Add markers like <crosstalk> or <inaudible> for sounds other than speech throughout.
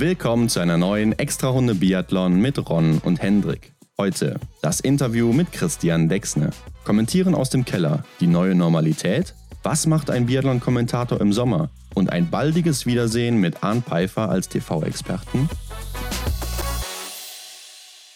Willkommen zu einer neuen Extra-Runde Biathlon mit Ron und Hendrik. Heute das Interview mit Christian Dexne. Kommentieren aus dem Keller, die neue Normalität? Was macht ein Biathlon-Kommentator im Sommer? Und ein baldiges Wiedersehen mit Arndt Pfeiffer als TV-Experten?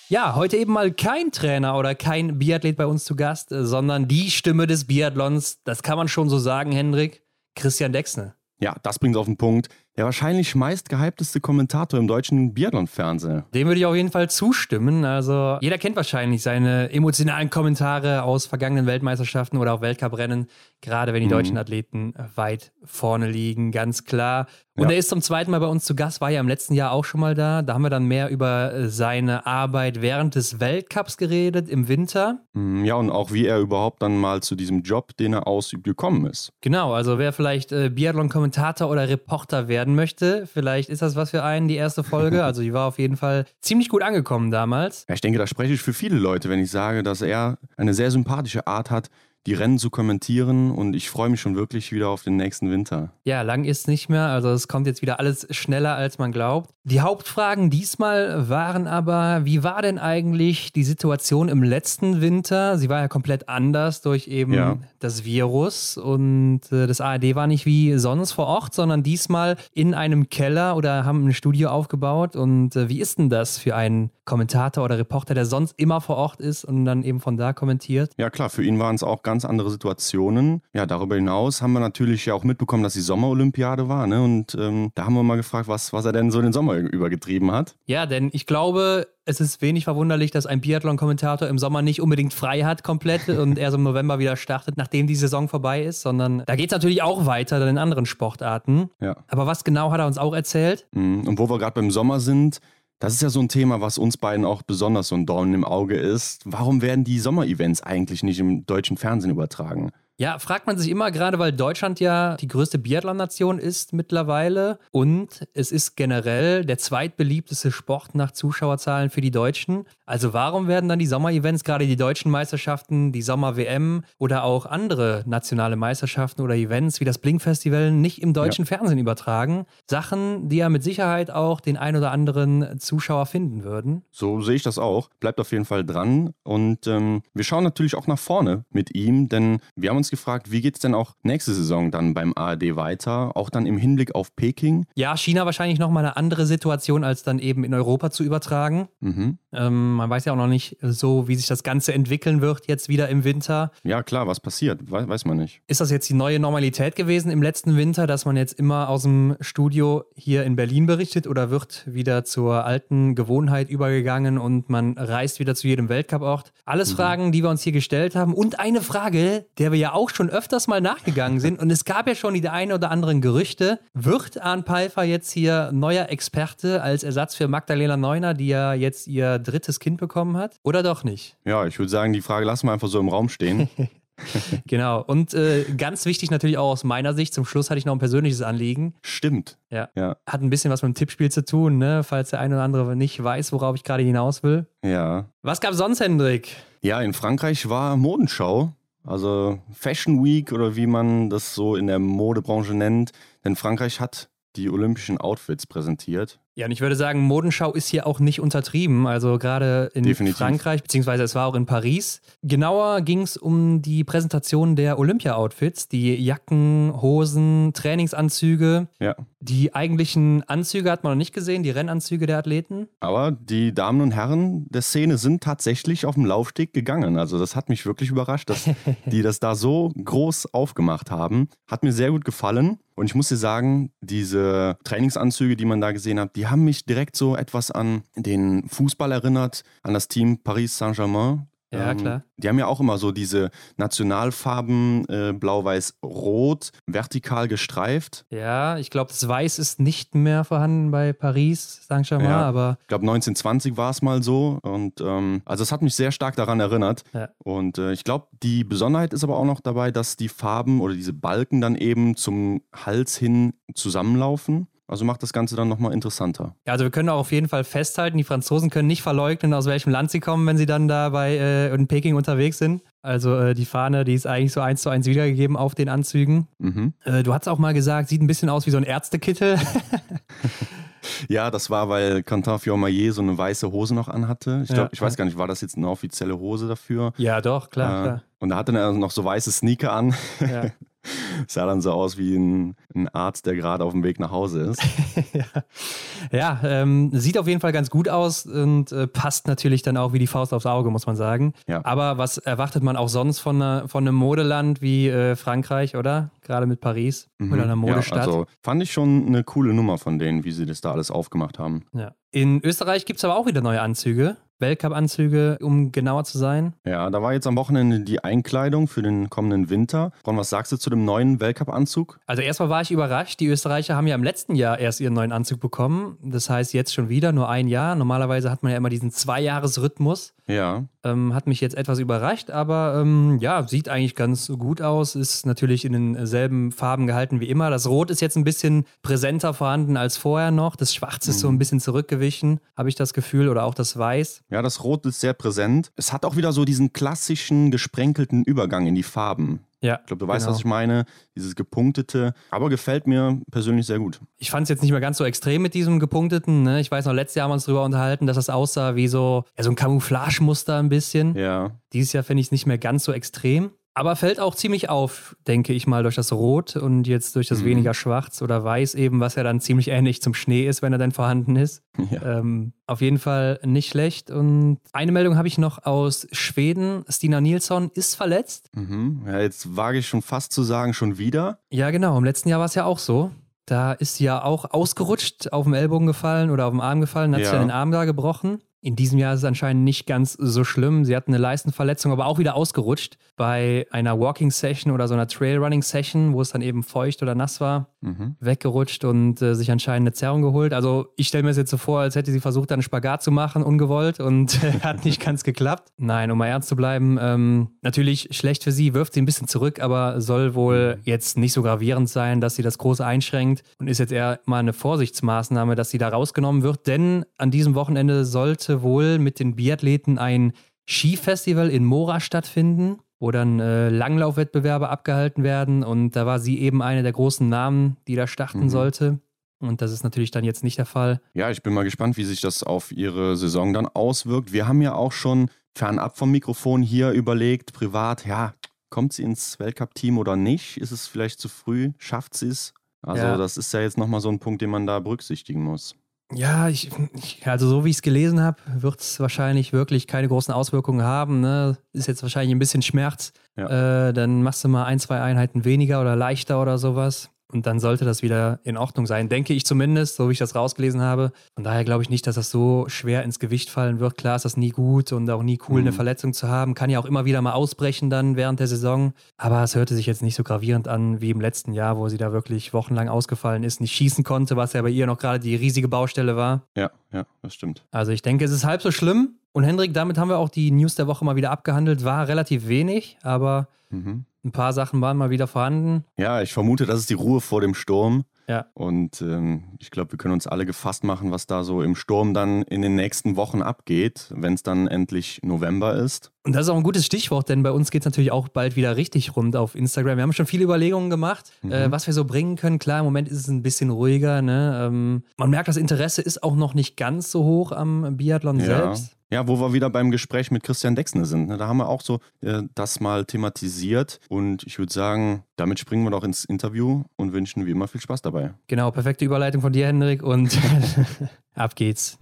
Ja, heute eben mal kein Trainer oder kein Biathlet bei uns zu Gast, sondern die Stimme des Biathlons, das kann man schon so sagen, Hendrik, Christian Dexne. Ja, das bringt auf den Punkt der wahrscheinlich meist gehypteste Kommentator im deutschen Biathlon-Fernsehen. Dem würde ich auf jeden Fall zustimmen. Also jeder kennt wahrscheinlich seine emotionalen Kommentare aus vergangenen Weltmeisterschaften oder auch Weltcuprennen, gerade wenn die mhm. deutschen Athleten weit vorne liegen, ganz klar. Und ja. er ist zum zweiten Mal bei uns zu Gast, war ja im letzten Jahr auch schon mal da. Da haben wir dann mehr über seine Arbeit während des Weltcups geredet, im Winter. Mhm, ja, und auch wie er überhaupt dann mal zu diesem Job, den er ausübt, gekommen ist. Genau, also wer vielleicht äh, Biathlon-Kommentator oder Reporter werden werden möchte. Vielleicht ist das was für einen, die erste Folge. <laughs> Also die war auf jeden Fall ziemlich gut angekommen damals. Ja, ich denke, da spreche ich für viele Leute, wenn ich sage, dass er eine sehr sympathische Art hat, die Rennen zu kommentieren und ich freue mich schon wirklich wieder auf den nächsten Winter. Ja, lang ist nicht mehr, also es kommt jetzt wieder alles schneller, als man glaubt. Die Hauptfragen diesmal waren aber, wie war denn eigentlich die Situation im letzten Winter? Sie war ja komplett anders durch eben ja. das Virus und äh, das ARD war nicht wie sonst vor Ort, sondern diesmal in einem Keller oder haben ein Studio aufgebaut. Und äh, wie ist denn das für einen Kommentator oder Reporter, der sonst immer vor Ort ist und dann eben von da kommentiert? Ja klar, für ihn waren es auch ganz andere Situationen. Ja, darüber hinaus haben wir natürlich ja auch mitbekommen, dass die Sommerolympiade war. Ne? Und ähm, da haben wir mal gefragt, was, was er denn so den Sommer übergetrieben hat. Ja, denn ich glaube, es ist wenig verwunderlich, dass ein Biathlon-Kommentator im Sommer nicht unbedingt frei hat komplett <laughs> und erst im November wieder startet, nachdem die Saison vorbei ist, sondern da geht es natürlich auch weiter dann in anderen Sportarten. Ja. Aber was genau hat er uns auch erzählt? Mhm. Und wo wir gerade beim Sommer sind, das ist ja so ein Thema, was uns beiden auch besonders so ein Dorn im Auge ist. Warum werden die Sommerevents eigentlich nicht im deutschen Fernsehen übertragen? Ja, fragt man sich immer, gerade weil Deutschland ja die größte Biathlon-Nation ist mittlerweile und es ist generell der zweitbeliebteste Sport nach Zuschauerzahlen für die Deutschen. Also warum werden dann die Sommer-Events, gerade die deutschen Meisterschaften, die Sommer-WM oder auch andere nationale Meisterschaften oder Events wie das Blink-Festival nicht im deutschen ja. Fernsehen übertragen? Sachen, die ja mit Sicherheit auch den ein oder anderen Zuschauer finden würden. So sehe ich das auch. Bleibt auf jeden Fall dran und ähm, wir schauen natürlich auch nach vorne mit ihm, denn wir haben uns uns gefragt, wie geht es denn auch nächste Saison dann beim ARD weiter, auch dann im Hinblick auf Peking? Ja, China wahrscheinlich nochmal eine andere Situation, als dann eben in Europa zu übertragen. Mhm. Ähm, man weiß ja auch noch nicht so, wie sich das Ganze entwickeln wird jetzt wieder im Winter. Ja, klar, was passiert, weiß, weiß man nicht. Ist das jetzt die neue Normalität gewesen im letzten Winter, dass man jetzt immer aus dem Studio hier in Berlin berichtet oder wird wieder zur alten Gewohnheit übergegangen und man reist wieder zu jedem Weltcuport? Alles mhm. Fragen, die wir uns hier gestellt haben und eine Frage, der wir ja auch schon öfters mal nachgegangen sind. Und es gab ja schon die ein oder anderen Gerüchte. Wird Arne Pfeiffer jetzt hier neuer Experte als Ersatz für Magdalena Neuner, die ja jetzt ihr drittes Kind bekommen hat? Oder doch nicht? Ja, ich würde sagen, die Frage lassen wir einfach so im Raum stehen. <laughs> genau. Und äh, ganz wichtig natürlich auch aus meiner Sicht, zum Schluss hatte ich noch ein persönliches Anliegen. Stimmt. Ja. ja. Hat ein bisschen was mit dem Tippspiel zu tun, ne? falls der eine oder andere nicht weiß, worauf ich gerade hinaus will. Ja. Was gab sonst, Hendrik? Ja, in Frankreich war Modenschau. Also Fashion Week oder wie man das so in der Modebranche nennt. Denn Frankreich hat die olympischen Outfits präsentiert. Ja, und ich würde sagen, Modenschau ist hier auch nicht untertrieben. Also gerade in Definitiv. Frankreich, beziehungsweise es war auch in Paris. Genauer ging es um die Präsentation der Olympia-Outfits, die Jacken, Hosen, Trainingsanzüge. Ja. Die eigentlichen Anzüge hat man noch nicht gesehen, die Rennanzüge der Athleten. Aber die Damen und Herren der Szene sind tatsächlich auf dem Laufsteg gegangen. Also das hat mich wirklich überrascht, dass die <laughs> das da so groß aufgemacht haben. Hat mir sehr gut gefallen. Und ich muss dir sagen, diese Trainingsanzüge, die man da gesehen hat, die haben mich direkt so etwas an den Fußball erinnert, an das Team Paris Saint-Germain. Ja, ähm, klar. Die haben ja auch immer so diese Nationalfarben äh, blau-weiß-rot, vertikal gestreift. Ja, ich glaube, das Weiß ist nicht mehr vorhanden bei Paris Saint-Germain, ja, aber. Ich glaube, 1920 war es mal so. Und ähm, also es hat mich sehr stark daran erinnert. Ja. Und äh, ich glaube, die Besonderheit ist aber auch noch dabei, dass die Farben oder diese Balken dann eben zum Hals hin zusammenlaufen. Also macht das Ganze dann nochmal interessanter. Ja, also wir können auch auf jeden Fall festhalten, die Franzosen können nicht verleugnen, aus welchem Land sie kommen, wenn sie dann da bei äh, in Peking unterwegs sind. Also äh, die Fahne, die ist eigentlich so eins zu eins wiedergegeben auf den Anzügen. Mhm. Äh, du hast auch mal gesagt, sieht ein bisschen aus wie so ein Ärztekittel. <laughs> <laughs> ja, das war, weil Quentin Fiormaillet so eine weiße Hose noch anhatte. Ich, glaub, ja, ich weiß gar nicht, war das jetzt eine offizielle Hose dafür? Ja, doch, klar, äh, klar. Und da hatte er noch so weiße Sneaker an. Ja. <laughs> <laughs> sah dann so aus wie ein, ein Arzt, der gerade auf dem Weg nach Hause ist. <laughs> ja, ja ähm, sieht auf jeden Fall ganz gut aus und äh, passt natürlich dann auch wie die Faust aufs Auge, muss man sagen. Ja. Aber was erwartet man auch sonst von, einer, von einem Modeland wie äh, Frankreich, oder? Gerade mit Paris mhm. oder einer Modestadt. Ja, also fand ich schon eine coole Nummer von denen, wie sie das da alles aufgemacht haben. Ja. In Österreich gibt es aber auch wieder neue Anzüge. Weltcup-Anzüge, um genauer zu sein. Ja, da war jetzt am Wochenende die Einkleidung für den kommenden Winter. Ron, was sagst du zu dem neuen Weltcup-Anzug? Also erstmal war ich überrascht. Die Österreicher haben ja im letzten Jahr erst ihren neuen Anzug bekommen. Das heißt jetzt schon wieder nur ein Jahr. Normalerweise hat man ja immer diesen Zwei-Jahres-Rhythmus. Ja. Ähm, hat mich jetzt etwas überrascht, aber ähm, ja, sieht eigentlich ganz gut aus. Ist natürlich in denselben Farben gehalten wie immer. Das Rot ist jetzt ein bisschen präsenter vorhanden als vorher noch. Das Schwarz ist mhm. so ein bisschen zurückgewichen, habe ich das Gefühl, oder auch das Weiß. Ja, das Rot ist sehr präsent. Es hat auch wieder so diesen klassischen gesprenkelten Übergang in die Farben. Ja, ich glaube, du weißt, genau. was ich meine. Dieses gepunktete, aber gefällt mir persönlich sehr gut. Ich fand es jetzt nicht mehr ganz so extrem mit diesem gepunkteten. Ne? Ich weiß noch, letztes Jahr haben wir uns darüber unterhalten, dass das aussah wie so, ja, so ein Camouflagemuster ein bisschen. Ja. Dieses Jahr finde ich es nicht mehr ganz so extrem. Aber fällt auch ziemlich auf, denke ich mal, durch das Rot und jetzt durch das mhm. weniger Schwarz oder Weiß eben, was ja dann ziemlich ähnlich zum Schnee ist, wenn er dann vorhanden ist. Ja. Ähm, auf jeden Fall nicht schlecht. Und eine Meldung habe ich noch aus Schweden. Stina Nilsson ist verletzt. Mhm. Ja, jetzt wage ich schon fast zu sagen, schon wieder. Ja, genau. Im letzten Jahr war es ja auch so. Da ist sie ja auch ausgerutscht, auf dem Ellbogen gefallen oder auf dem Arm gefallen, hat ja. sich ja den Arm da gebrochen. In diesem Jahr ist es anscheinend nicht ganz so schlimm. Sie hat eine Leistenverletzung, aber auch wieder ausgerutscht bei einer Walking Session oder so einer Trailrunning Session, wo es dann eben feucht oder nass war, mhm. weggerutscht und äh, sich anscheinend eine Zerrung geholt. Also ich stelle mir es jetzt so vor, als hätte sie versucht, einen Spagat zu machen, ungewollt und äh, <laughs> <laughs> hat nicht ganz geklappt. Nein, um mal ernst zu bleiben, ähm, natürlich schlecht für sie, wirft sie ein bisschen zurück, aber soll wohl mhm. jetzt nicht so gravierend sein, dass sie das große einschränkt und ist jetzt eher mal eine Vorsichtsmaßnahme, dass sie da rausgenommen wird, denn an diesem Wochenende sollte wohl mit den Biathleten ein Skifestival in Mora stattfinden, wo dann äh, Langlaufwettbewerbe abgehalten werden. Und da war sie eben eine der großen Namen, die da starten mhm. sollte. Und das ist natürlich dann jetzt nicht der Fall. Ja, ich bin mal gespannt, wie sich das auf ihre Saison dann auswirkt. Wir haben ja auch schon fernab vom Mikrofon hier überlegt, privat, ja, kommt sie ins Weltcup-Team oder nicht? Ist es vielleicht zu früh? Schafft sie es? Also, ja. das ist ja jetzt nochmal so ein Punkt, den man da berücksichtigen muss. Ja, ich, ich, also so wie ich es gelesen habe, wird es wahrscheinlich wirklich keine großen Auswirkungen haben. Ne? Ist jetzt wahrscheinlich ein bisschen Schmerz. Ja. Äh, dann machst du mal ein, zwei Einheiten weniger oder leichter oder sowas. Und dann sollte das wieder in Ordnung sein, denke ich zumindest, so wie ich das rausgelesen habe. Von daher glaube ich nicht, dass das so schwer ins Gewicht fallen wird. Klar ist das nie gut und auch nie cool, mhm. eine Verletzung zu haben. Kann ja auch immer wieder mal ausbrechen dann während der Saison. Aber es hörte sich jetzt nicht so gravierend an wie im letzten Jahr, wo sie da wirklich wochenlang ausgefallen ist, nicht schießen konnte, was ja bei ihr noch gerade die riesige Baustelle war. Ja, ja, das stimmt. Also ich denke, es ist halb so schlimm. Und Hendrik, damit haben wir auch die News der Woche mal wieder abgehandelt. War relativ wenig, aber mhm. Ein paar Sachen waren mal wieder vorhanden. Ja, ich vermute, das ist die Ruhe vor dem Sturm. Ja. Und ähm, ich glaube, wir können uns alle gefasst machen, was da so im Sturm dann in den nächsten Wochen abgeht, wenn es dann endlich November ist. Und das ist auch ein gutes Stichwort, denn bei uns geht es natürlich auch bald wieder richtig rund auf Instagram. Wir haben schon viele Überlegungen gemacht, mhm. äh, was wir so bringen können. Klar, im Moment ist es ein bisschen ruhiger. Ne? Ähm, man merkt, das Interesse ist auch noch nicht ganz so hoch am Biathlon ja. selbst. Ja, wo wir wieder beim Gespräch mit Christian Dexner sind. Ne? Da haben wir auch so äh, das mal thematisiert. Und ich würde sagen, damit springen wir doch ins Interview und wünschen wie immer viel Spaß dabei. Genau, perfekte Überleitung von dir, Hendrik. Und <laughs> <laughs> ab geht's.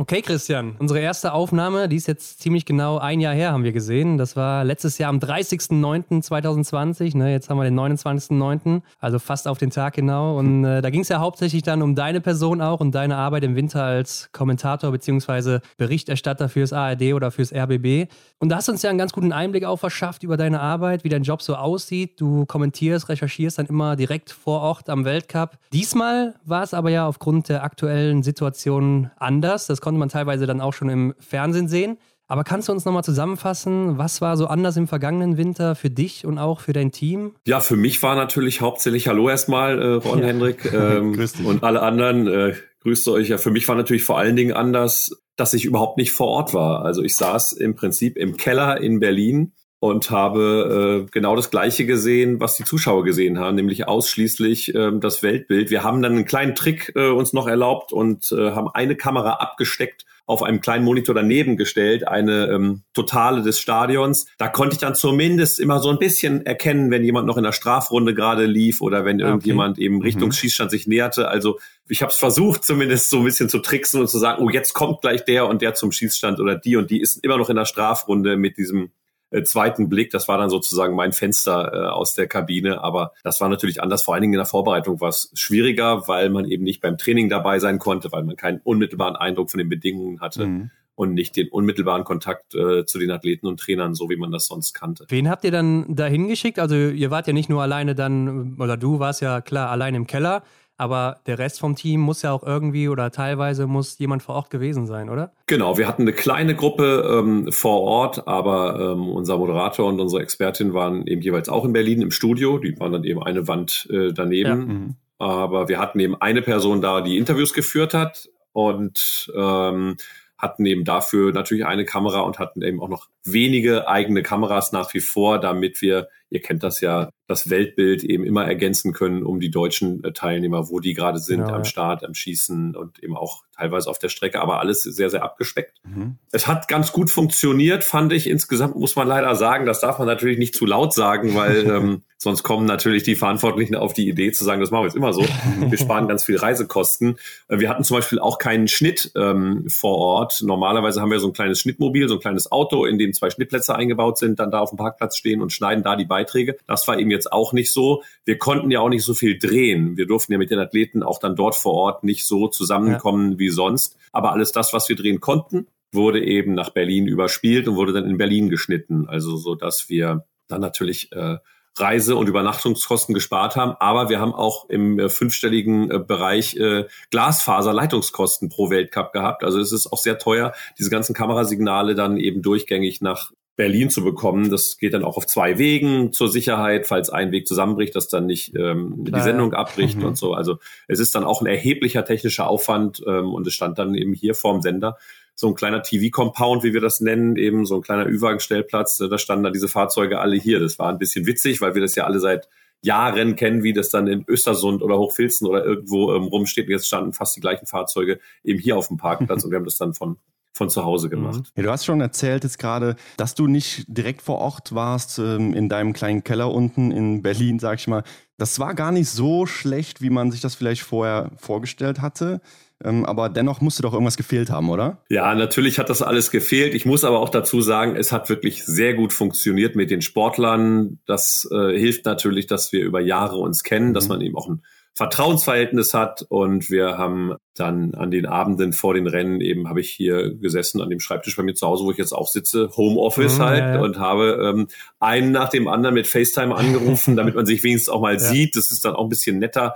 Okay, Christian, unsere erste Aufnahme, die ist jetzt ziemlich genau ein Jahr her, haben wir gesehen. Das war letztes Jahr am 30.09.2020. Ne, jetzt haben wir den 29.09., also fast auf den Tag genau. Und äh, da ging es ja hauptsächlich dann um deine Person auch und deine Arbeit im Winter als Kommentator bzw. Berichterstatter fürs ARD oder fürs RBB. Und da hast du uns ja einen ganz guten Einblick auch verschafft über deine Arbeit, wie dein Job so aussieht. Du kommentierst, recherchierst dann immer direkt vor Ort am Weltcup. Diesmal war es aber ja aufgrund der aktuellen Situation anders. Das konnte man teilweise dann auch schon im Fernsehen sehen. Aber kannst du uns nochmal zusammenfassen, was war so anders im vergangenen Winter für dich und auch für dein Team? Ja, für mich war natürlich hauptsächlich Hallo erstmal, äh, Ron ja. Hendrik <laughs> ähm, und alle anderen. Äh, grüßt euch. Ja, für mich war natürlich vor allen Dingen anders, dass ich überhaupt nicht vor Ort war. Also ich saß im Prinzip im Keller in Berlin und habe äh, genau das Gleiche gesehen, was die Zuschauer gesehen haben, nämlich ausschließlich äh, das Weltbild. Wir haben dann einen kleinen Trick äh, uns noch erlaubt und äh, haben eine Kamera abgesteckt auf einem kleinen Monitor daneben gestellt, eine ähm, totale des Stadions. Da konnte ich dann zumindest immer so ein bisschen erkennen, wenn jemand noch in der Strafrunde gerade lief oder wenn ah, okay. irgendjemand eben Richtung mhm. Schießstand sich näherte. Also ich habe es versucht, zumindest so ein bisschen zu tricksen und zu sagen, oh, jetzt kommt gleich der und der zum Schießstand oder die und die ist immer noch in der Strafrunde mit diesem äh, zweiten Blick. Das war dann sozusagen mein Fenster äh, aus der Kabine. Aber das war natürlich anders. Vor allen Dingen in der Vorbereitung war es schwieriger, weil man eben nicht beim Training dabei sein konnte, weil man keinen unmittelbaren Eindruck von den Bedingungen hatte. Mhm und nicht den unmittelbaren Kontakt äh, zu den Athleten und Trainern, so wie man das sonst kannte. Wen habt ihr dann dahin geschickt? Also ihr wart ja nicht nur alleine dann, oder du warst ja klar allein im Keller, aber der Rest vom Team muss ja auch irgendwie oder teilweise muss jemand vor Ort gewesen sein, oder? Genau, wir hatten eine kleine Gruppe ähm, vor Ort, aber ähm, unser Moderator und unsere Expertin waren eben jeweils auch in Berlin im Studio. Die waren dann eben eine Wand äh, daneben. Ja. Mhm. Aber wir hatten eben eine Person da, die Interviews geführt hat und ähm, hatten eben dafür natürlich eine Kamera und hatten eben auch noch wenige eigene Kameras nach wie vor, damit wir, ihr kennt das ja, das Weltbild eben immer ergänzen können um die deutschen äh, Teilnehmer, wo die gerade sind, genau, am Start, am Schießen und eben auch teilweise auf der Strecke, aber alles sehr, sehr abgespeckt. Mhm. Es hat ganz gut funktioniert, fand ich. Insgesamt muss man leider sagen, das darf man natürlich nicht zu laut sagen, weil <laughs> ähm, sonst kommen natürlich die Verantwortlichen auf die Idee zu sagen, das machen wir jetzt immer so. Wir sparen ganz viel Reisekosten. Äh, wir hatten zum Beispiel auch keinen Schnitt ähm, vor Ort. Normalerweise haben wir so ein kleines Schnittmobil, so ein kleines Auto, in dem zwei Schnittplätze eingebaut sind, dann da auf dem Parkplatz stehen und schneiden da die Beiträge. Das war eben jetzt auch nicht so. Wir konnten ja auch nicht so viel drehen. Wir durften ja mit den Athleten auch dann dort vor Ort nicht so zusammenkommen ja. wie sonst. Aber alles das, was wir drehen konnten, wurde eben nach Berlin überspielt und wurde dann in Berlin geschnitten. Also so, dass wir dann natürlich äh, Reise- und Übernachtungskosten gespart haben, aber wir haben auch im äh, fünfstelligen äh, Bereich äh, Glasfaserleitungskosten pro Weltcup gehabt. Also es ist auch sehr teuer, diese ganzen Kamerasignale dann eben durchgängig nach Berlin zu bekommen. Das geht dann auch auf zwei Wegen zur Sicherheit, falls ein Weg zusammenbricht, dass dann nicht ähm, die Sendung abbricht mhm. und so. Also es ist dann auch ein erheblicher technischer Aufwand ähm, und es stand dann eben hier vorm Sender so ein kleiner TV-Compound, wie wir das nennen, eben so ein kleiner Ü-Wagen-Stellplatz. Da standen dann diese Fahrzeuge alle hier. Das war ein bisschen witzig, weil wir das ja alle seit Jahren kennen, wie das dann in Östersund oder Hochfilzen oder irgendwo ähm, rumsteht. Und jetzt standen fast die gleichen Fahrzeuge eben hier auf dem Parkplatz <laughs> und wir haben das dann von von zu Hause mhm. gemacht. Ja, du hast schon erzählt jetzt gerade, dass du nicht direkt vor Ort warst ähm, in deinem kleinen Keller unten in Berlin, sag ich mal. Das war gar nicht so schlecht, wie man sich das vielleicht vorher vorgestellt hatte. Ähm, aber dennoch musste doch irgendwas gefehlt haben, oder? Ja, natürlich hat das alles gefehlt. Ich muss aber auch dazu sagen, es hat wirklich sehr gut funktioniert mit den Sportlern. Das äh, hilft natürlich, dass wir über Jahre uns kennen, mhm. dass man eben auch ein Vertrauensverhältnis hat. Und wir haben dann an den Abenden vor den Rennen eben habe ich hier gesessen an dem Schreibtisch bei mir zu Hause, wo ich jetzt auch sitze, Homeoffice mhm, halt ja, ja. und habe ähm, einen nach dem anderen mit FaceTime angerufen, <laughs> damit man sich wenigstens auch mal ja. sieht. Das ist dann auch ein bisschen netter.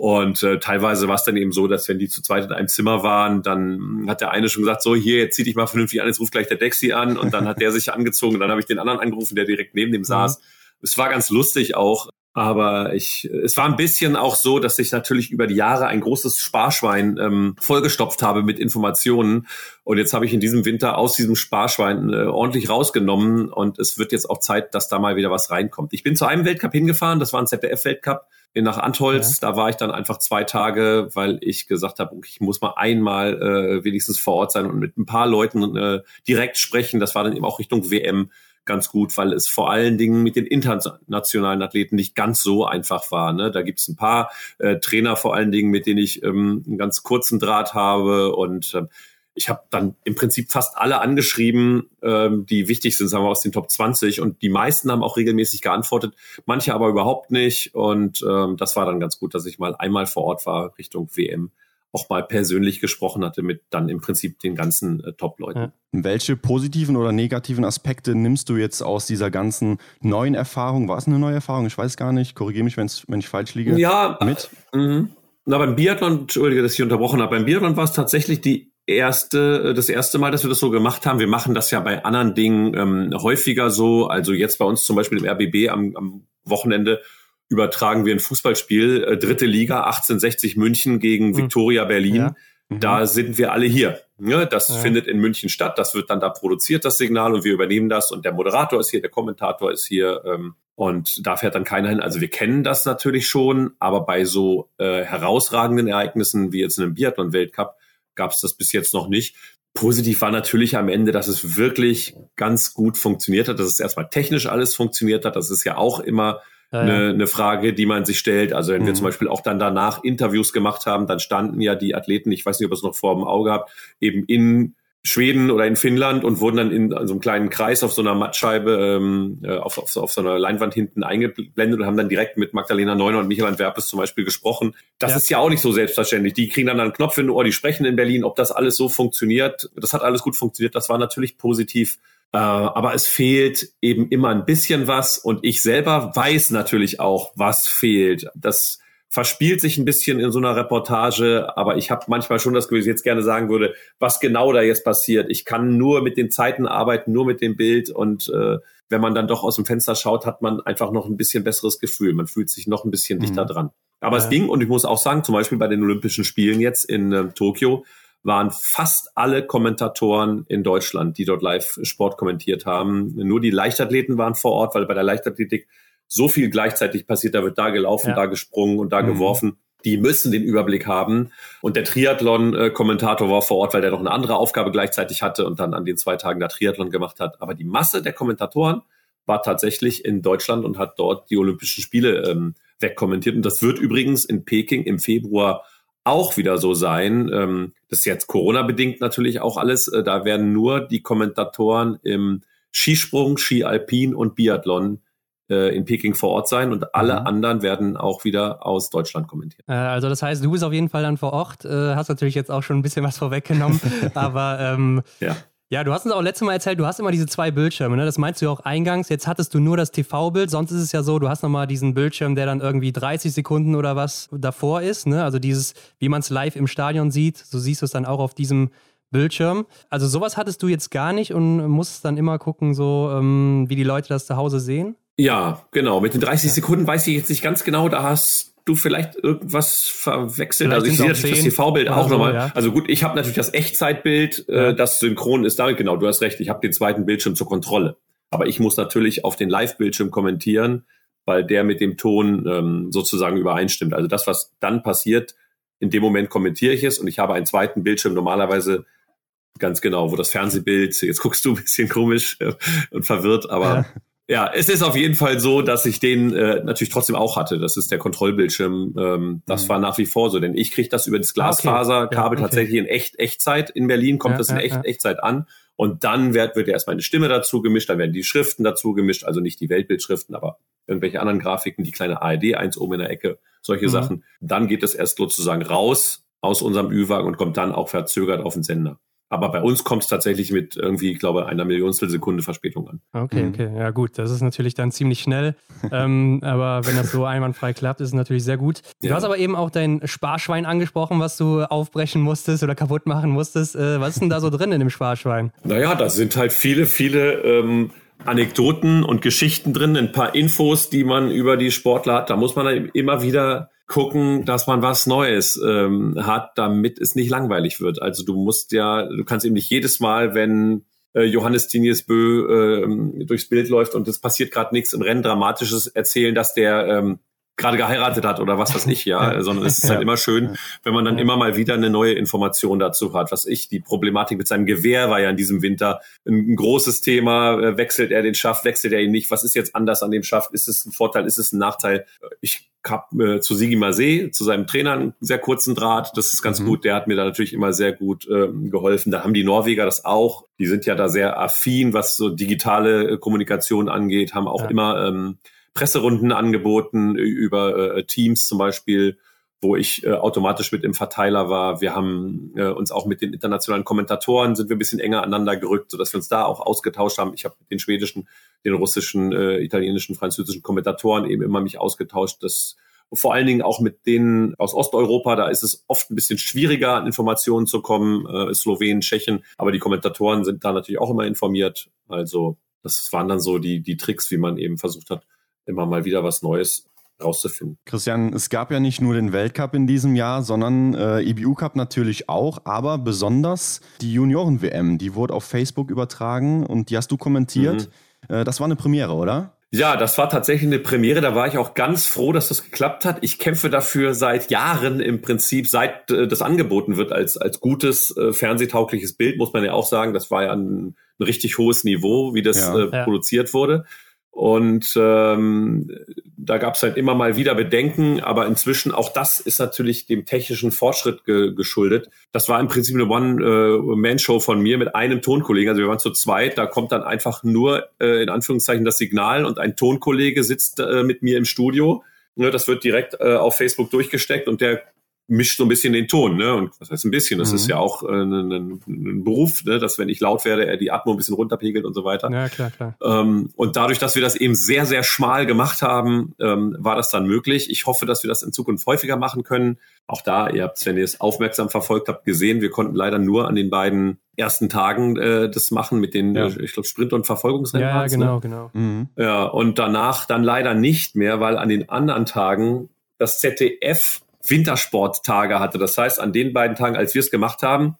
Und äh, teilweise war es dann eben so, dass wenn die zu zweit in einem Zimmer waren, dann hat der eine schon gesagt, so hier, jetzt zieh dich mal vernünftig an, jetzt ruft gleich der Dexi an und dann hat der sich angezogen und dann habe ich den anderen angerufen, der direkt neben dem saß. Mhm. Es war ganz lustig auch, aber ich, es war ein bisschen auch so, dass ich natürlich über die Jahre ein großes Sparschwein ähm, vollgestopft habe mit Informationen. Und jetzt habe ich in diesem Winter aus diesem Sparschwein äh, ordentlich rausgenommen. Und es wird jetzt auch Zeit, dass da mal wieder was reinkommt. Ich bin zu einem Weltcup hingefahren, das war ein ZDF-Weltcup nach Antholz. Ja. Da war ich dann einfach zwei Tage, weil ich gesagt habe, ich muss mal einmal äh, wenigstens vor Ort sein und mit ein paar Leuten äh, direkt sprechen. Das war dann eben auch Richtung WM ganz gut, weil es vor allen Dingen mit den internationalen Athleten nicht ganz so einfach war. Ne? Da gibt es ein paar äh, Trainer vor allen Dingen, mit denen ich ähm, einen ganz kurzen Draht habe und äh, ich habe dann im Prinzip fast alle angeschrieben, ähm, die wichtig sind, sagen wir aus den Top 20 und die meisten haben auch regelmäßig geantwortet, manche aber überhaupt nicht und ähm, das war dann ganz gut, dass ich mal einmal vor Ort war Richtung WM auch mal persönlich gesprochen hatte mit dann im Prinzip den ganzen äh, Top-Leuten. Ja. Welche positiven oder negativen Aspekte nimmst du jetzt aus dieser ganzen neuen Erfahrung? War es eine neue Erfahrung? Ich weiß gar nicht. Korrigiere mich, wenn ich falsch liege. Ja, mit. Äh, na, beim Biathlon, Entschuldige, dass ich unterbrochen habe. Beim Biathlon war es tatsächlich die erste, äh, das erste Mal, dass wir das so gemacht haben. Wir machen das ja bei anderen Dingen ähm, häufiger so. Also jetzt bei uns zum Beispiel im RBB am, am Wochenende übertragen wir ein Fußballspiel, äh, dritte Liga, 1860 München gegen mhm. Viktoria Berlin. Ja. Mhm. Da sind wir alle hier. Ne, das ja. findet in München statt, das wird dann da produziert, das Signal, und wir übernehmen das. Und der Moderator ist hier, der Kommentator ist hier. Ähm, und da fährt dann keiner hin. Also wir kennen das natürlich schon, aber bei so äh, herausragenden Ereignissen wie jetzt in einem Biathlon-Weltcup gab es das bis jetzt noch nicht. Positiv war natürlich am Ende, dass es wirklich ganz gut funktioniert hat, dass es erstmal technisch alles funktioniert hat. Das ist ja auch immer ja, eine, eine Frage, die man sich stellt. Also wenn mhm. wir zum Beispiel auch dann danach Interviews gemacht haben, dann standen ja die Athleten, ich weiß nicht, ob ihr es noch vor dem Auge habt, eben in Schweden oder in Finnland und wurden dann in, so einem kleinen Kreis auf so einer Mattscheibe ähm, äh, auf, auf, auf so einer Leinwand hinten eingeblendet und haben dann direkt mit Magdalena Neuner und Michael Antwerpes zum Beispiel gesprochen. Das ja. ist ja auch nicht so selbstverständlich. Die kriegen dann einen Knopf in den Ohr, die sprechen in Berlin. Ob das alles so funktioniert, das hat alles gut funktioniert. Das war natürlich positiv. Äh, aber es fehlt eben immer ein bisschen was und ich selber weiß natürlich auch, was fehlt. Das verspielt sich ein bisschen in so einer Reportage, aber ich habe manchmal schon das Gefühl, dass ich jetzt gerne sagen würde, was genau da jetzt passiert. Ich kann nur mit den Zeiten arbeiten, nur mit dem Bild und äh, wenn man dann doch aus dem Fenster schaut, hat man einfach noch ein bisschen besseres Gefühl. Man fühlt sich noch ein bisschen mhm. dichter dran. Aber ja. es ging und ich muss auch sagen, zum Beispiel bei den Olympischen Spielen jetzt in äh, Tokio waren fast alle Kommentatoren in Deutschland, die dort live Sport kommentiert haben. Nur die Leichtathleten waren vor Ort, weil bei der Leichtathletik so viel gleichzeitig passiert, da wird da gelaufen, ja. da gesprungen und da mhm. geworfen. Die müssen den Überblick haben. Und der Triathlon-Kommentator war vor Ort, weil der noch eine andere Aufgabe gleichzeitig hatte und dann an den zwei Tagen da Triathlon gemacht hat. Aber die Masse der Kommentatoren war tatsächlich in Deutschland und hat dort die Olympischen Spiele ähm, wegkommentiert. Und das wird übrigens in Peking im Februar auch wieder so sein. Ähm, das ist jetzt Corona-bedingt natürlich auch alles. Äh, da werden nur die Kommentatoren im Skisprung, Ski Alpin und Biathlon äh, in Peking vor Ort sein und alle mhm. anderen werden auch wieder aus Deutschland kommentieren. Äh, also das heißt, du bist auf jeden Fall dann vor Ort, äh, hast natürlich jetzt auch schon ein bisschen was vorweggenommen, <laughs> aber ähm, ja. Ja, du hast uns auch letztes Mal erzählt, du hast immer diese zwei Bildschirme, ne? Das meinst du ja auch eingangs. Jetzt hattest du nur das TV-Bild, sonst ist es ja so, du hast nochmal diesen Bildschirm, der dann irgendwie 30 Sekunden oder was davor ist, ne? Also dieses, wie man es live im Stadion sieht, so siehst du es dann auch auf diesem Bildschirm. Also sowas hattest du jetzt gar nicht und musst dann immer gucken, so ähm, wie die Leute das zu Hause sehen? Ja, genau. Mit den 30 Sekunden weiß ich jetzt nicht ganz genau, da hast du vielleicht irgendwas verwechselt. Vielleicht also ich sehe natürlich das TV-Bild auch so, nochmal. Ja. Also gut, ich habe natürlich das Echtzeitbild, äh, das synchron ist damit. Genau, du hast recht. Ich habe den zweiten Bildschirm zur Kontrolle. Aber ich muss natürlich auf den Live-Bildschirm kommentieren, weil der mit dem Ton ähm, sozusagen übereinstimmt. Also das, was dann passiert, in dem Moment kommentiere ich es und ich habe einen zweiten Bildschirm normalerweise ganz genau, wo das Fernsehbild, jetzt guckst du ein bisschen komisch äh, und verwirrt, aber ja. Ja, es ist auf jeden Fall so, dass ich den äh, natürlich trotzdem auch hatte. Das ist der Kontrollbildschirm. Ähm, das mhm. war nach wie vor so, denn ich kriege das über das Glasfaserkabel okay. ja, okay. tatsächlich in echt Echtzeit. In Berlin kommt ja, das in echt, Echtzeit an. Und dann wird, wird erstmal eine Stimme dazu gemischt, dann werden die Schriften dazu gemischt, also nicht die Weltbildschriften, aber irgendwelche anderen Grafiken, die kleine ARD eins oben in der Ecke, solche mhm. Sachen. Dann geht es erst sozusagen raus aus unserem Ü-Wagen und kommt dann auch verzögert auf den Sender. Aber bei uns kommt es tatsächlich mit irgendwie, ich glaube, einer Millionstel Sekunde Verspätung an. Okay, mhm. okay. Ja, gut. Das ist natürlich dann ziemlich schnell. <laughs> ähm, aber wenn das so einwandfrei klappt, ist es natürlich sehr gut. Du ja. hast aber eben auch dein Sparschwein angesprochen, was du aufbrechen musstest oder kaputt machen musstest. Äh, was ist denn da so drin in dem Sparschwein? Naja, da sind halt viele, viele ähm, Anekdoten und Geschichten drin, ein paar Infos, die man über die Sportler hat. Da muss man immer wieder gucken, dass man was Neues ähm, hat, damit es nicht langweilig wird. Also du musst ja, du kannst eben nicht jedes Mal, wenn äh, Johannes Tinius Bö äh, durchs Bild läuft und es passiert gerade nichts im Rennen Dramatisches erzählen, dass der ähm, gerade geheiratet hat oder was weiß ich, ja, <laughs> ja. sondern es ist halt immer schön, wenn man dann immer mal wieder eine neue Information dazu hat. Was ich, die Problematik mit seinem Gewehr war ja in diesem Winter ein, ein großes Thema. Äh, wechselt er den Schaft, wechselt er ihn nicht? Was ist jetzt anders an dem Schaft? Ist es ein Vorteil? Ist es ein Nachteil? Ich habe äh, zu Sigi Masé, zu seinem Trainer, einen sehr kurzen Draht. Das ist ganz mhm. gut. Der hat mir da natürlich immer sehr gut ähm, geholfen. Da haben die Norweger das auch. Die sind ja da sehr affin, was so digitale äh, Kommunikation angeht, haben auch ja. immer ähm, Presserunden angeboten über äh, Teams zum Beispiel, wo ich äh, automatisch mit im Verteiler war. Wir haben äh, uns auch mit den internationalen Kommentatoren sind wir ein bisschen enger aneinander gerückt, sodass wir uns da auch ausgetauscht haben. Ich habe den schwedischen, den russischen, äh, italienischen, französischen Kommentatoren eben immer mich ausgetauscht. Das vor allen Dingen auch mit denen aus Osteuropa, da ist es oft ein bisschen schwieriger, an Informationen zu kommen, äh, Slowenien, Tschechien, aber die Kommentatoren sind da natürlich auch immer informiert. Also das waren dann so die, die Tricks, wie man eben versucht hat, immer mal wieder was Neues rauszufinden. Christian, es gab ja nicht nur den Weltcup in diesem Jahr, sondern äh, IBU Cup natürlich auch, aber besonders die Junioren-WM, die wurde auf Facebook übertragen und die hast du kommentiert. Mhm. Äh, das war eine Premiere, oder? Ja, das war tatsächlich eine Premiere. Da war ich auch ganz froh, dass das geklappt hat. Ich kämpfe dafür seit Jahren im Prinzip, seit äh, das angeboten wird als, als gutes äh, fernsehtaugliches Bild, muss man ja auch sagen. Das war ja ein, ein richtig hohes Niveau, wie das ja. äh, ja. produziert wurde. Und ähm, da gab es halt immer mal wieder Bedenken, aber inzwischen auch das ist natürlich dem technischen Fortschritt ge geschuldet. Das war im Prinzip eine One-Man-Show von mir mit einem Tonkollegen. Also wir waren zu zweit, da kommt dann einfach nur äh, in Anführungszeichen das Signal und ein Tonkollege sitzt äh, mit mir im Studio. Ne, das wird direkt äh, auf Facebook durchgesteckt und der mischt so ein bisschen den Ton, ne? Und was heißt ein bisschen? Das mhm. ist ja auch äh, ein, ein, ein, Beruf, ne? dass wenn ich laut werde, er die Atmung ein bisschen runterpegelt und so weiter. Ja, klar, klar. Ähm, und dadurch, dass wir das eben sehr, sehr schmal gemacht haben, ähm, war das dann möglich. Ich hoffe, dass wir das in Zukunft häufiger machen können. Auch da, ihr habt, wenn ihr es aufmerksam verfolgt habt, gesehen, wir konnten leider nur an den beiden ersten Tagen äh, das machen mit den, ja. ich glaube, Sprint- und Verfolgungsrennen. Ja, genau, ne? genau. Mhm. Ja, und danach dann leider nicht mehr, weil an den anderen Tagen das ZDF Wintersporttage hatte. Das heißt, an den beiden Tagen, als wir es gemacht haben,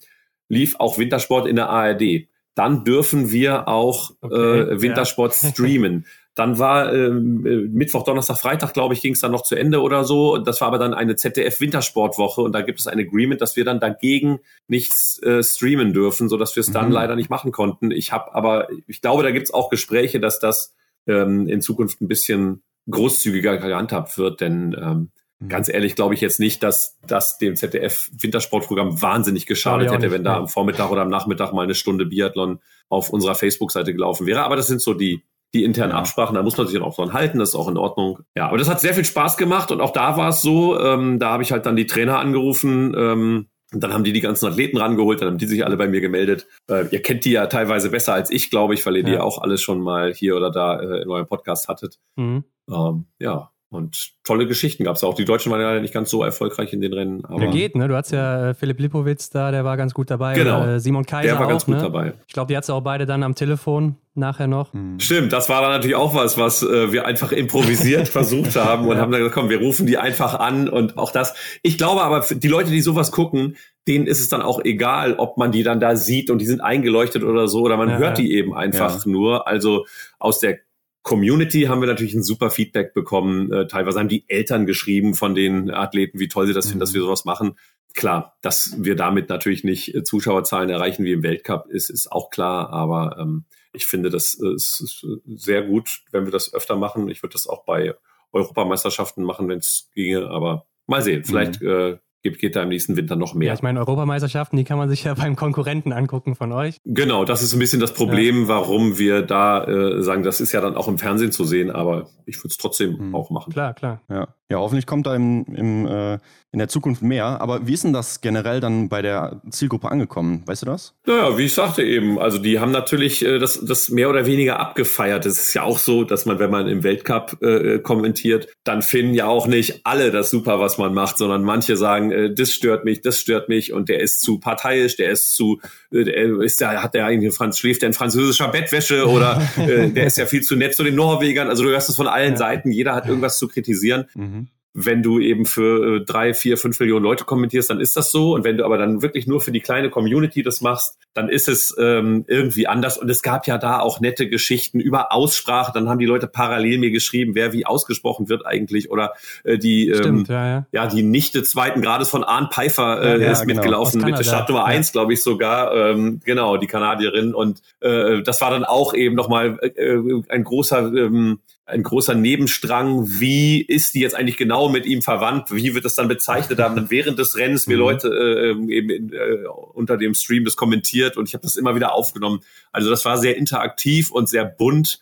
lief auch Wintersport in der ARD. Dann dürfen wir auch okay, äh, Wintersport ja. <laughs> streamen. Dann war ähm, äh, Mittwoch, Donnerstag, Freitag, glaube ich, ging es dann noch zu Ende oder so. Das war aber dann eine ZDF-Wintersportwoche und da gibt es ein Agreement, dass wir dann dagegen nichts äh, streamen dürfen, so dass wir es dann mhm. leider nicht machen konnten. Ich habe aber, ich glaube, da gibt es auch Gespräche, dass das ähm, in Zukunft ein bisschen großzügiger gehandhabt wird, denn ähm. Ganz ehrlich glaube ich jetzt nicht, dass das dem ZDF Wintersportprogramm wahnsinnig geschadet hätte, wenn da am Vormittag oder am Nachmittag mal eine Stunde Biathlon auf unserer Facebook-Seite gelaufen wäre. Aber das sind so die, die internen ja. Absprachen, da muss man sich dann auch dran halten, das ist auch in Ordnung. Ja, aber das hat sehr viel Spaß gemacht und auch da war es so, ähm, da habe ich halt dann die Trainer angerufen, ähm, und dann haben die die ganzen Athleten rangeholt, dann haben die sich alle bei mir gemeldet. Äh, ihr kennt die ja teilweise besser als ich, glaube ich, weil ihr ja. die auch alles schon mal hier oder da äh, in eurem Podcast hattet. Mhm. Ähm, ja, und tolle Geschichten gab es auch. Die Deutschen waren ja nicht ganz so erfolgreich in den Rennen. Aber der geht, ne? Du hast ja äh, Philipp Lipowitz da, der war ganz gut dabei. Genau. Äh, Simon Kaiser der war auch, ganz gut ne? dabei. Ich glaube, die hat auch beide dann am Telefon nachher noch. Hm. Stimmt, das war dann natürlich auch was, was äh, wir einfach improvisiert <laughs> versucht haben und ja. haben dann gesagt, komm, wir rufen die einfach an und auch das. Ich glaube aber, die Leute, die sowas gucken, denen ist es dann auch egal, ob man die dann da sieht und die sind eingeleuchtet oder so, oder man ja, hört die eben einfach ja. nur. Also aus der Community haben wir natürlich ein super Feedback bekommen. Äh, teilweise haben die Eltern geschrieben von den Athleten, wie toll sie das mhm. finden, dass wir sowas machen. Klar, dass wir damit natürlich nicht äh, Zuschauerzahlen erreichen wie im Weltcup, ist, ist auch klar. Aber ähm, ich finde, das ist sehr gut, wenn wir das öfter machen. Ich würde das auch bei Europameisterschaften machen, wenn es ginge. Aber mal sehen, vielleicht mhm. äh, geht, geht da im nächsten Winter noch mehr. Ja, ich meine, Europameisterschaften, die kann man sich ja <laughs> beim Konkurrenten angucken von euch. Genau, das ist ein bisschen das Problem, ja. warum wir da äh, sagen, das ist ja dann auch im Fernsehen zu sehen, aber ich würde es trotzdem mhm. auch machen. Klar, klar. Ja, ja hoffentlich kommt da im, im, äh, in der Zukunft mehr. Aber wie ist denn das generell dann bei der Zielgruppe angekommen? Weißt du das? Naja, wie ich sagte eben, also die haben natürlich äh, das, das mehr oder weniger abgefeiert. Es ist ja auch so, dass man, wenn man im Weltcup äh, kommentiert, dann finden ja auch nicht alle das super, was man macht, sondern manche sagen, äh, das stört mich, das stört mich und der ist zu parteiisch, der ist zu, äh, der ist ja, hat der eigentlich Franz, schläft der in französischer Bettwäsche oder <laughs> äh, der ist ja viel zu nett zu den Norwegern. Also du hörst es von allen ja. Seiten, jeder hat irgendwas zu kritisieren. Mhm wenn du eben für äh, drei, vier, fünf Millionen Leute kommentierst, dann ist das so. Und wenn du aber dann wirklich nur für die kleine Community das machst, dann ist es ähm, irgendwie anders. Und es gab ja da auch nette Geschichten über Aussprache. Dann haben die Leute parallel mir geschrieben, wer wie ausgesprochen wird eigentlich. Oder äh, die ähm, Stimmt, ja, ja. ja, die Nichte zweiten Grades von Arne Pfeiffer äh, ja, ist genau. mitgelaufen, mit der Stadt Nummer eins, glaube ich sogar. Ähm, genau, die Kanadierin. Und äh, das war dann auch eben nochmal äh, ein großer ähm, ein großer Nebenstrang. Wie ist die jetzt eigentlich genau mit ihm verwandt? Wie wird das dann bezeichnet? Da haben dann <laughs> während des Rennens mir mhm. Leute äh, eben in, äh, unter dem Stream das kommentiert und ich habe das immer wieder aufgenommen. Also das war sehr interaktiv und sehr bunt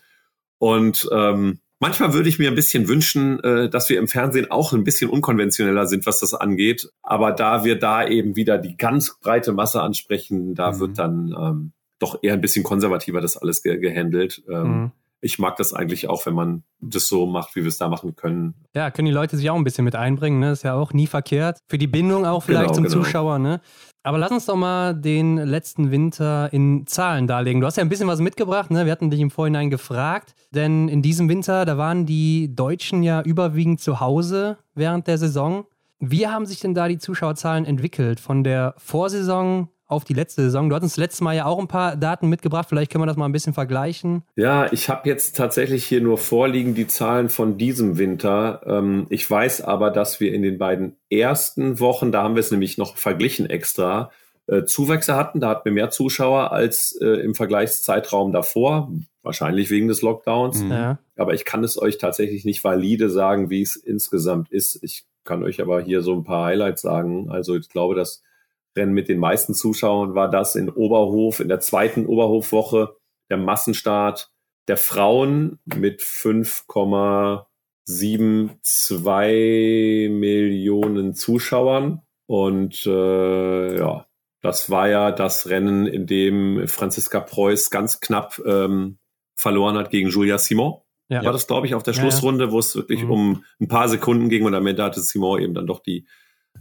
und ähm, Manchmal würde ich mir ein bisschen wünschen, äh, dass wir im Fernsehen auch ein bisschen unkonventioneller sind, was das angeht. Aber da wir da eben wieder die ganz breite Masse ansprechen, da mhm. wird dann ähm, doch eher ein bisschen konservativer das alles ge gehandelt. Ähm, mhm ich mag das eigentlich auch, wenn man das so macht, wie wir es da machen können. Ja, können die Leute sich auch ein bisschen mit einbringen, ne? Ist ja auch nie verkehrt. Für die Bindung auch vielleicht genau, zum genau. Zuschauer, ne? Aber lass uns doch mal den letzten Winter in Zahlen darlegen. Du hast ja ein bisschen was mitgebracht, ne? Wir hatten dich im Vorhinein gefragt, denn in diesem Winter, da waren die Deutschen ja überwiegend zu Hause während der Saison. Wie haben sich denn da die Zuschauerzahlen entwickelt? Von der Vorsaison auf die letzte Saison. Du hattest letztes Mal ja auch ein paar Daten mitgebracht. Vielleicht können wir das mal ein bisschen vergleichen. Ja, ich habe jetzt tatsächlich hier nur vorliegen die Zahlen von diesem Winter. Ähm, ich weiß aber, dass wir in den beiden ersten Wochen, da haben wir es nämlich noch verglichen extra, äh, Zuwächse hatten. Da hatten wir mehr Zuschauer als äh, im Vergleichszeitraum davor. Wahrscheinlich wegen des Lockdowns. Mhm. Ja. Aber ich kann es euch tatsächlich nicht valide sagen, wie es insgesamt ist. Ich kann euch aber hier so ein paar Highlights sagen. Also ich glaube, dass Rennen mit den meisten Zuschauern war das in Oberhof, in der zweiten Oberhofwoche, der Massenstart der Frauen mit 5,72 Millionen Zuschauern. Und äh, ja, das war ja das Rennen, in dem Franziska Preuß ganz knapp ähm, verloren hat gegen Julia Simon. Ja. War das, glaube ich, auf der Schlussrunde, wo es wirklich mhm. um ein paar Sekunden ging und am Ende hatte Simon eben dann doch die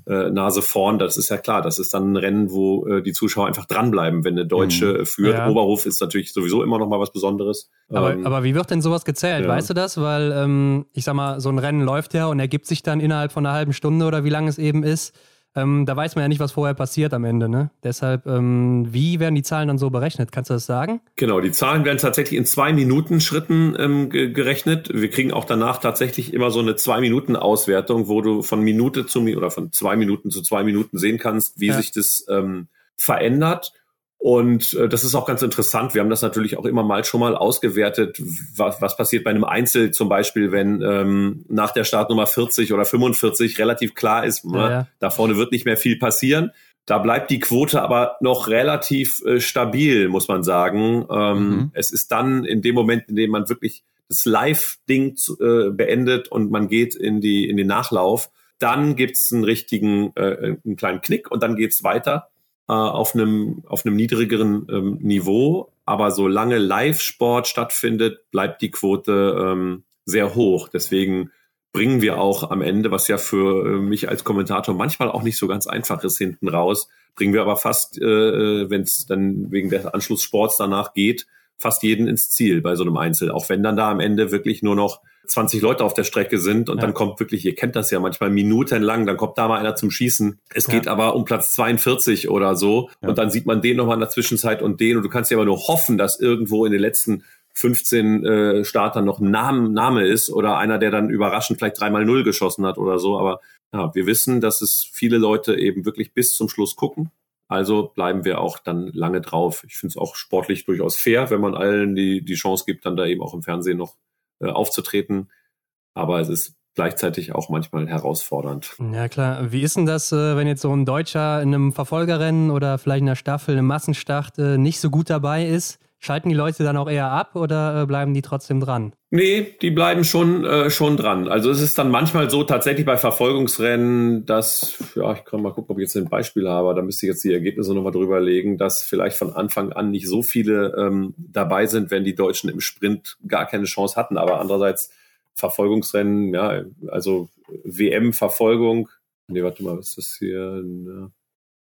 äh, Nase vorn. Das ist ja klar. Das ist dann ein Rennen, wo äh, die Zuschauer einfach dranbleiben, wenn eine Deutsche mhm. führt. Ja. Oberhof ist natürlich sowieso immer noch mal was Besonderes. Aber, ähm, aber wie wird denn sowas gezählt? Ja. Weißt du das? Weil ähm, ich sag mal, so ein Rennen läuft ja und ergibt sich dann innerhalb von einer halben Stunde oder wie lange es eben ist. Ähm, da weiß man ja nicht, was vorher passiert am Ende. Ne? Deshalb, ähm, wie werden die Zahlen dann so berechnet? Kannst du das sagen? Genau, die Zahlen werden tatsächlich in zwei Minuten Schritten ähm, gerechnet. Wir kriegen auch danach tatsächlich immer so eine zwei Minuten Auswertung, wo du von Minute zu oder von zwei Minuten zu zwei Minuten sehen kannst, wie ja. sich das ähm, verändert. Und äh, das ist auch ganz interessant. Wir haben das natürlich auch immer mal schon mal ausgewertet, was, was passiert bei einem Einzel zum Beispiel, wenn ähm, nach der Startnummer 40 oder 45 relativ klar ist, ja, ne, ja. da vorne wird nicht mehr viel passieren. Da bleibt die Quote aber noch relativ äh, stabil, muss man sagen. Ähm, mhm. Es ist dann in dem Moment, in dem man wirklich das Live-Ding äh, beendet und man geht in, die, in den Nachlauf, dann gibt's einen richtigen, äh, einen kleinen Knick und dann geht's weiter äh, auf einem auf einem niedrigeren ähm, Niveau, aber solange Live-Sport stattfindet, bleibt die Quote ähm, sehr hoch. Deswegen bringen wir auch am Ende, was ja für äh, mich als Kommentator manchmal auch nicht so ganz einfach ist hinten raus, bringen wir aber fast, äh, äh wenn es dann wegen des Anschlusssports danach geht, fast jeden ins Ziel bei so einem Einzel. Auch wenn dann da am Ende wirklich nur noch 20 Leute auf der Strecke sind und ja. dann kommt wirklich, ihr kennt das ja manchmal minutenlang, dann kommt da mal einer zum Schießen. Es geht aber um Platz 42 oder so ja. und dann sieht man den nochmal in der Zwischenzeit und den und du kannst ja aber nur hoffen, dass irgendwo in den letzten 15 äh, Startern noch ein Name, Name ist oder einer, der dann überraschend vielleicht dreimal Null geschossen hat oder so. Aber ja, wir wissen, dass es viele Leute eben wirklich bis zum Schluss gucken. Also bleiben wir auch dann lange drauf. Ich finde es auch sportlich durchaus fair, wenn man allen die, die Chance gibt, dann da eben auch im Fernsehen noch äh, aufzutreten. Aber es ist gleichzeitig auch manchmal herausfordernd. Ja klar. Wie ist denn das, äh, wenn jetzt so ein Deutscher in einem Verfolgerrennen oder vielleicht in einer Staffel, einem Massenstart äh, nicht so gut dabei ist? Schalten die Leute dann auch eher ab oder äh, bleiben die trotzdem dran? Nee, die bleiben schon, äh, schon dran. Also es ist dann manchmal so tatsächlich bei Verfolgungsrennen, dass, ja, ich kann mal gucken, ob ich jetzt ein Beispiel habe, da müsste ich jetzt die Ergebnisse nochmal drüber legen, dass vielleicht von Anfang an nicht so viele ähm, dabei sind, wenn die Deutschen im Sprint gar keine Chance hatten. Aber andererseits Verfolgungsrennen, ja, also WM-Verfolgung, nee, warte mal, was ist das hier? Na,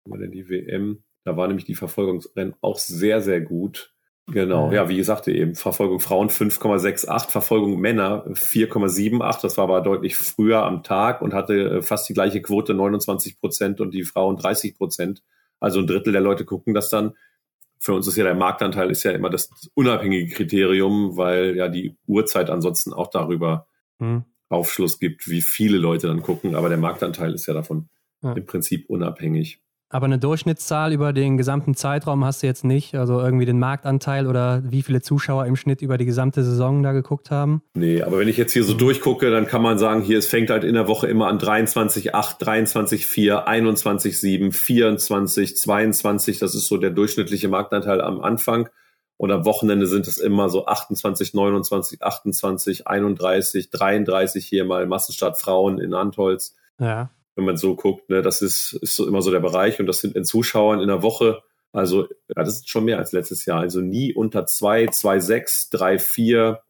was war denn die WM? Da war nämlich die Verfolgungsrennen auch sehr, sehr gut. Genau, ja, wie gesagt, eben Verfolgung Frauen 5,68, Verfolgung Männer 4,78. Das war aber deutlich früher am Tag und hatte äh, fast die gleiche Quote, 29 Prozent und die Frauen 30 Prozent. Also ein Drittel der Leute gucken das dann. Für uns ist ja der Marktanteil ist ja immer das unabhängige Kriterium, weil ja die Uhrzeit ansonsten auch darüber hm. Aufschluss gibt, wie viele Leute dann gucken. Aber der Marktanteil ist ja davon ja. im Prinzip unabhängig. Aber eine Durchschnittszahl über den gesamten Zeitraum hast du jetzt nicht? Also irgendwie den Marktanteil oder wie viele Zuschauer im Schnitt über die gesamte Saison da geguckt haben? Nee, aber wenn ich jetzt hier so durchgucke, dann kann man sagen, hier, es fängt halt in der Woche immer an 23, 8, 23, 4, 21, 7, 24, 22. Das ist so der durchschnittliche Marktanteil am Anfang. Und am Wochenende sind es immer so 28, 29, 28, 31, 33 hier mal Massenstart Frauen in Antolz. Ja wenn man so guckt. Ne? Das ist, ist so immer so der Bereich und das sind in Zuschauern in der Woche, also ja, das ist schon mehr als letztes Jahr. Also nie unter zwei, zwei, sechs, drei, vier,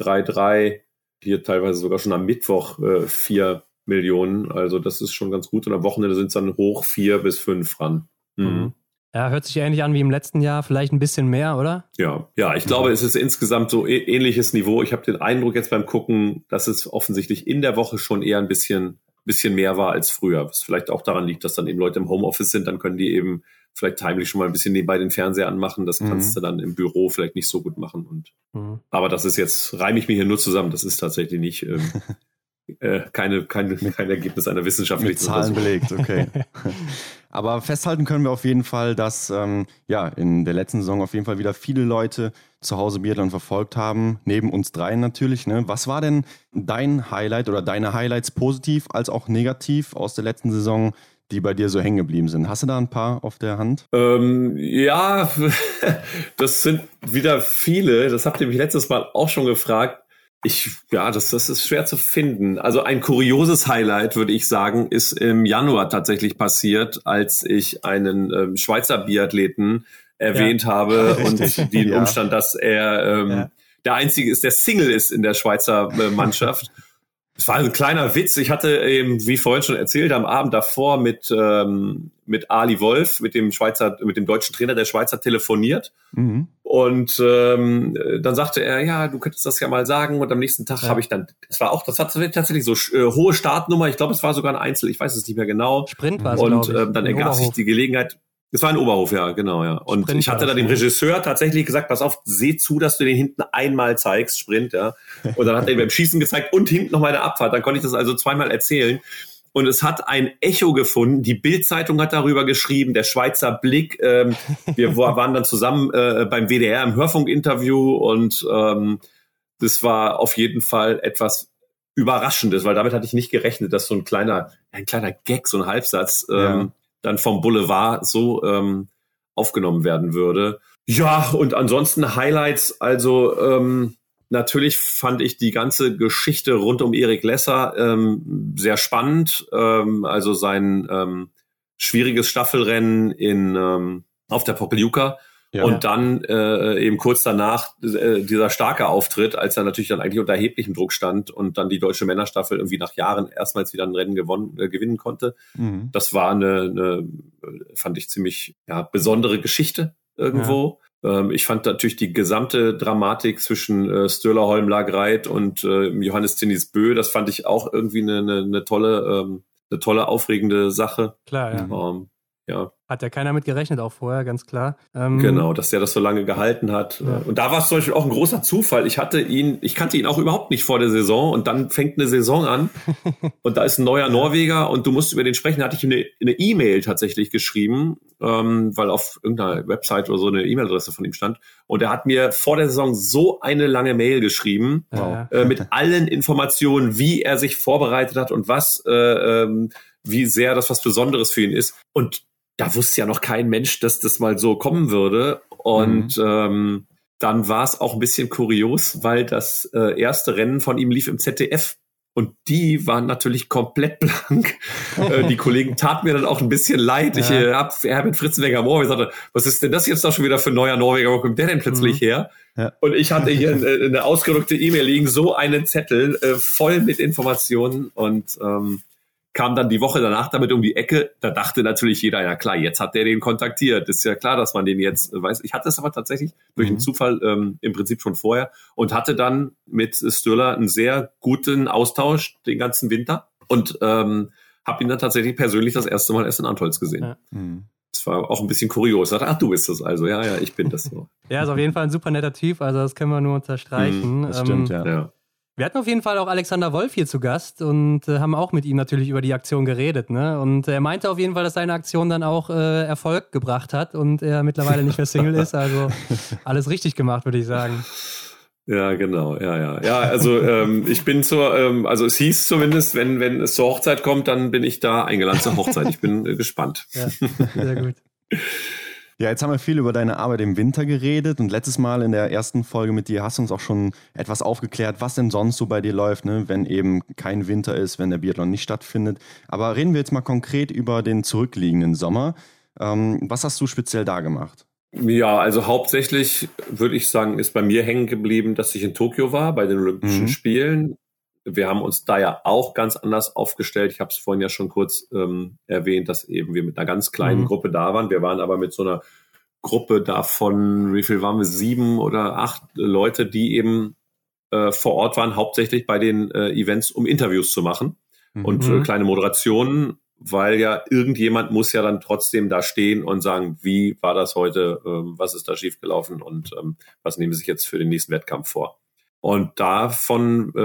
3,3, hier teilweise sogar schon am Mittwoch äh, 4 Millionen. Also das ist schon ganz gut. Und am Wochenende sind es dann hoch 4 bis 5 ran. Mhm. mhm. Ja, hört sich ähnlich an wie im letzten Jahr, vielleicht ein bisschen mehr, oder? Ja, ja, ich glaube, es ist insgesamt so ähnliches Niveau. Ich habe den Eindruck jetzt beim Gucken, dass es offensichtlich in der Woche schon eher ein bisschen, bisschen mehr war als früher. Was vielleicht auch daran liegt, dass dann eben Leute im Homeoffice sind, dann können die eben vielleicht heimlich schon mal ein bisschen nebenbei den Fernseher anmachen. Das kannst mhm. du dann im Büro vielleicht nicht so gut machen. Und mhm. aber das ist jetzt, reime ich mir hier nur zusammen, das ist tatsächlich nicht. Ähm, <laughs> äh, keine, keine, kein Ergebnis einer wissenschaftlichen Mit Zahlen belegt, okay. <laughs> Aber festhalten können wir auf jeden Fall, dass ähm, ja in der letzten Saison auf jeden Fall wieder viele Leute zu Hause Biathlon verfolgt haben, neben uns dreien natürlich. Ne? Was war denn dein Highlight oder deine Highlights positiv als auch negativ aus der letzten Saison, die bei dir so hängen geblieben sind? Hast du da ein paar auf der Hand? Ähm, ja, <laughs> das sind wieder viele. Das habt ihr mich letztes Mal auch schon gefragt. Ich, ja, das, das ist schwer zu finden. Also ein kurioses Highlight, würde ich sagen, ist im Januar tatsächlich passiert, als ich einen ähm, Schweizer Biathleten erwähnt ja, habe <laughs> richtig. und den ja. Umstand, dass er ähm, ja. der einzige ist, der Single ist in der Schweizer äh, Mannschaft. <laughs> Es war ein kleiner Witz. Ich hatte eben, wie vorhin schon erzählt, am Abend davor mit, ähm, mit Ali Wolf, mit dem Schweizer, mit dem deutschen Trainer der Schweizer telefoniert. Mhm. Und ähm, dann sagte er, ja, du könntest das ja mal sagen. Und am nächsten Tag ja. habe ich dann, das war auch, das hat tatsächlich so äh, hohe Startnummer. Ich glaube, es war sogar ein Einzel. Ich weiß es nicht mehr genau. Sprint war es, Und äh, dann ergab sich die Gelegenheit, es war ein Oberhof, ja, genau, ja. Und Sprint ich hatte da dem Regisseur tatsächlich gesagt, pass auf, seh zu, dass du den hinten einmal zeigst, Sprint, ja. Und dann hat er ihm beim Schießen gezeigt und hinten noch mal eine Abfahrt. Dann konnte ich das also zweimal erzählen. Und es hat ein Echo gefunden. Die Bildzeitung hat darüber geschrieben, der Schweizer Blick. Ähm, wir waren dann zusammen äh, beim WDR im Hörfunkinterview und ähm, das war auf jeden Fall etwas Überraschendes, weil damit hatte ich nicht gerechnet, dass so ein kleiner, ein kleiner Gag, so ein Halbsatz ähm, ja dann vom Boulevard so ähm, aufgenommen werden würde. Ja, und ansonsten Highlights, also ähm, natürlich fand ich die ganze Geschichte rund um Erik Lesser ähm, sehr spannend. Ähm, also sein ähm, schwieriges Staffelrennen in ähm, auf der Pokeljuka ja. Und dann äh, eben kurz danach äh, dieser starke Auftritt, als er natürlich dann eigentlich unter erheblichem Druck stand und dann die deutsche Männerstaffel irgendwie nach Jahren erstmals wieder ein Rennen gewonnen, äh, gewinnen konnte. Mhm. Das war eine, eine, fand ich ziemlich ja, besondere Geschichte irgendwo. Ja. Ähm, ich fand natürlich die gesamte Dramatik zwischen äh, Stöller Holm Lagreit und äh, Johannes Tinnis Bö, das fand ich auch irgendwie eine, eine, eine tolle, ähm, eine tolle, aufregende Sache. Klar, ja. Ähm, ja. Hat ja keiner mit gerechnet, auch vorher, ganz klar. Ähm, genau, dass der das so lange gehalten hat. Ja. Und da war es zum Beispiel auch ein großer Zufall. Ich hatte ihn, ich kannte ihn auch überhaupt nicht vor der Saison und dann fängt eine Saison an <laughs> und da ist ein neuer Norweger und du musst über den sprechen. Da hatte ich eine E-Mail tatsächlich geschrieben, ähm, weil auf irgendeiner Website oder so eine E-Mail-Adresse von ihm stand. Und er hat mir vor der Saison so eine lange Mail geschrieben wow. äh, mit <laughs> allen Informationen, wie er sich vorbereitet hat und was, äh, ähm, wie sehr das was Besonderes für ihn ist. Und da wusste ja noch kein Mensch, dass das mal so kommen würde. Und mhm. ähm, dann war es auch ein bisschen kurios, weil das äh, erste Rennen von ihm lief im ZDF. Und die waren natürlich komplett <laughs> blank. äh, die Kollegen <laughs> taten mir dann auch ein bisschen leid. Ja. Ich äh, hab Herbert Fritzenberger Moor gesagt, was ist denn das jetzt da schon wieder für ein neuer Norweger? Wo kommt der denn plötzlich mhm. her? Ja. Und ich hatte hier <laughs> eine, eine ausgedruckte E-Mail liegen, so einen Zettel äh, voll mit Informationen. Und ähm, kam dann die Woche danach damit um die Ecke. Da dachte natürlich jeder, ja klar, jetzt hat der den kontaktiert. Ist ja klar, dass man den jetzt weiß. Ich hatte es aber tatsächlich durch einen mhm. Zufall ähm, im Prinzip schon vorher und hatte dann mit Stöller einen sehr guten Austausch den ganzen Winter und ähm, habe ihn dann tatsächlich persönlich das erste Mal erst in Antholz gesehen. Ja. Mhm. Das war auch ein bisschen kurios. Dachte, ach, du bist das also. Ja, ja, ich bin das so. <laughs> ja, ist auf jeden Fall ein super netter Typ. Also das können wir nur unterstreichen. Mhm, das stimmt, ähm, ja. ja. Wir hatten auf jeden Fall auch Alexander Wolf hier zu Gast und äh, haben auch mit ihm natürlich über die Aktion geredet. Ne? Und er meinte auf jeden Fall, dass seine Aktion dann auch äh, Erfolg gebracht hat und er mittlerweile nicht mehr Single ist. Also <laughs> alles richtig gemacht, würde ich sagen. Ja, genau, ja, ja. Ja, also ähm, ich bin zur, ähm, also es hieß zumindest, wenn, wenn es zur Hochzeit kommt, dann bin ich da eingeladen zur Hochzeit. Ich bin äh, gespannt. Ja, sehr gut. <laughs> Ja, jetzt haben wir viel über deine Arbeit im Winter geredet und letztes Mal in der ersten Folge mit dir hast du uns auch schon etwas aufgeklärt, was denn sonst so bei dir läuft, ne? wenn eben kein Winter ist, wenn der Biathlon nicht stattfindet. Aber reden wir jetzt mal konkret über den zurückliegenden Sommer. Ähm, was hast du speziell da gemacht? Ja, also hauptsächlich würde ich sagen, ist bei mir hängen geblieben, dass ich in Tokio war bei den Olympischen mhm. Spielen. Wir haben uns da ja auch ganz anders aufgestellt. Ich habe es vorhin ja schon kurz ähm, erwähnt, dass eben wir mit einer ganz kleinen mhm. Gruppe da waren. Wir waren aber mit so einer Gruppe davon, wie viel waren wir? Sieben oder acht Leute, die eben äh, vor Ort waren, hauptsächlich bei den äh, Events, um Interviews zu machen mhm. und äh, kleine Moderationen weil ja irgendjemand muss ja dann trotzdem da stehen und sagen, wie war das heute, ähm, was ist da schiefgelaufen und ähm, was nehmen Sie sich jetzt für den nächsten Wettkampf vor. Und davon äh,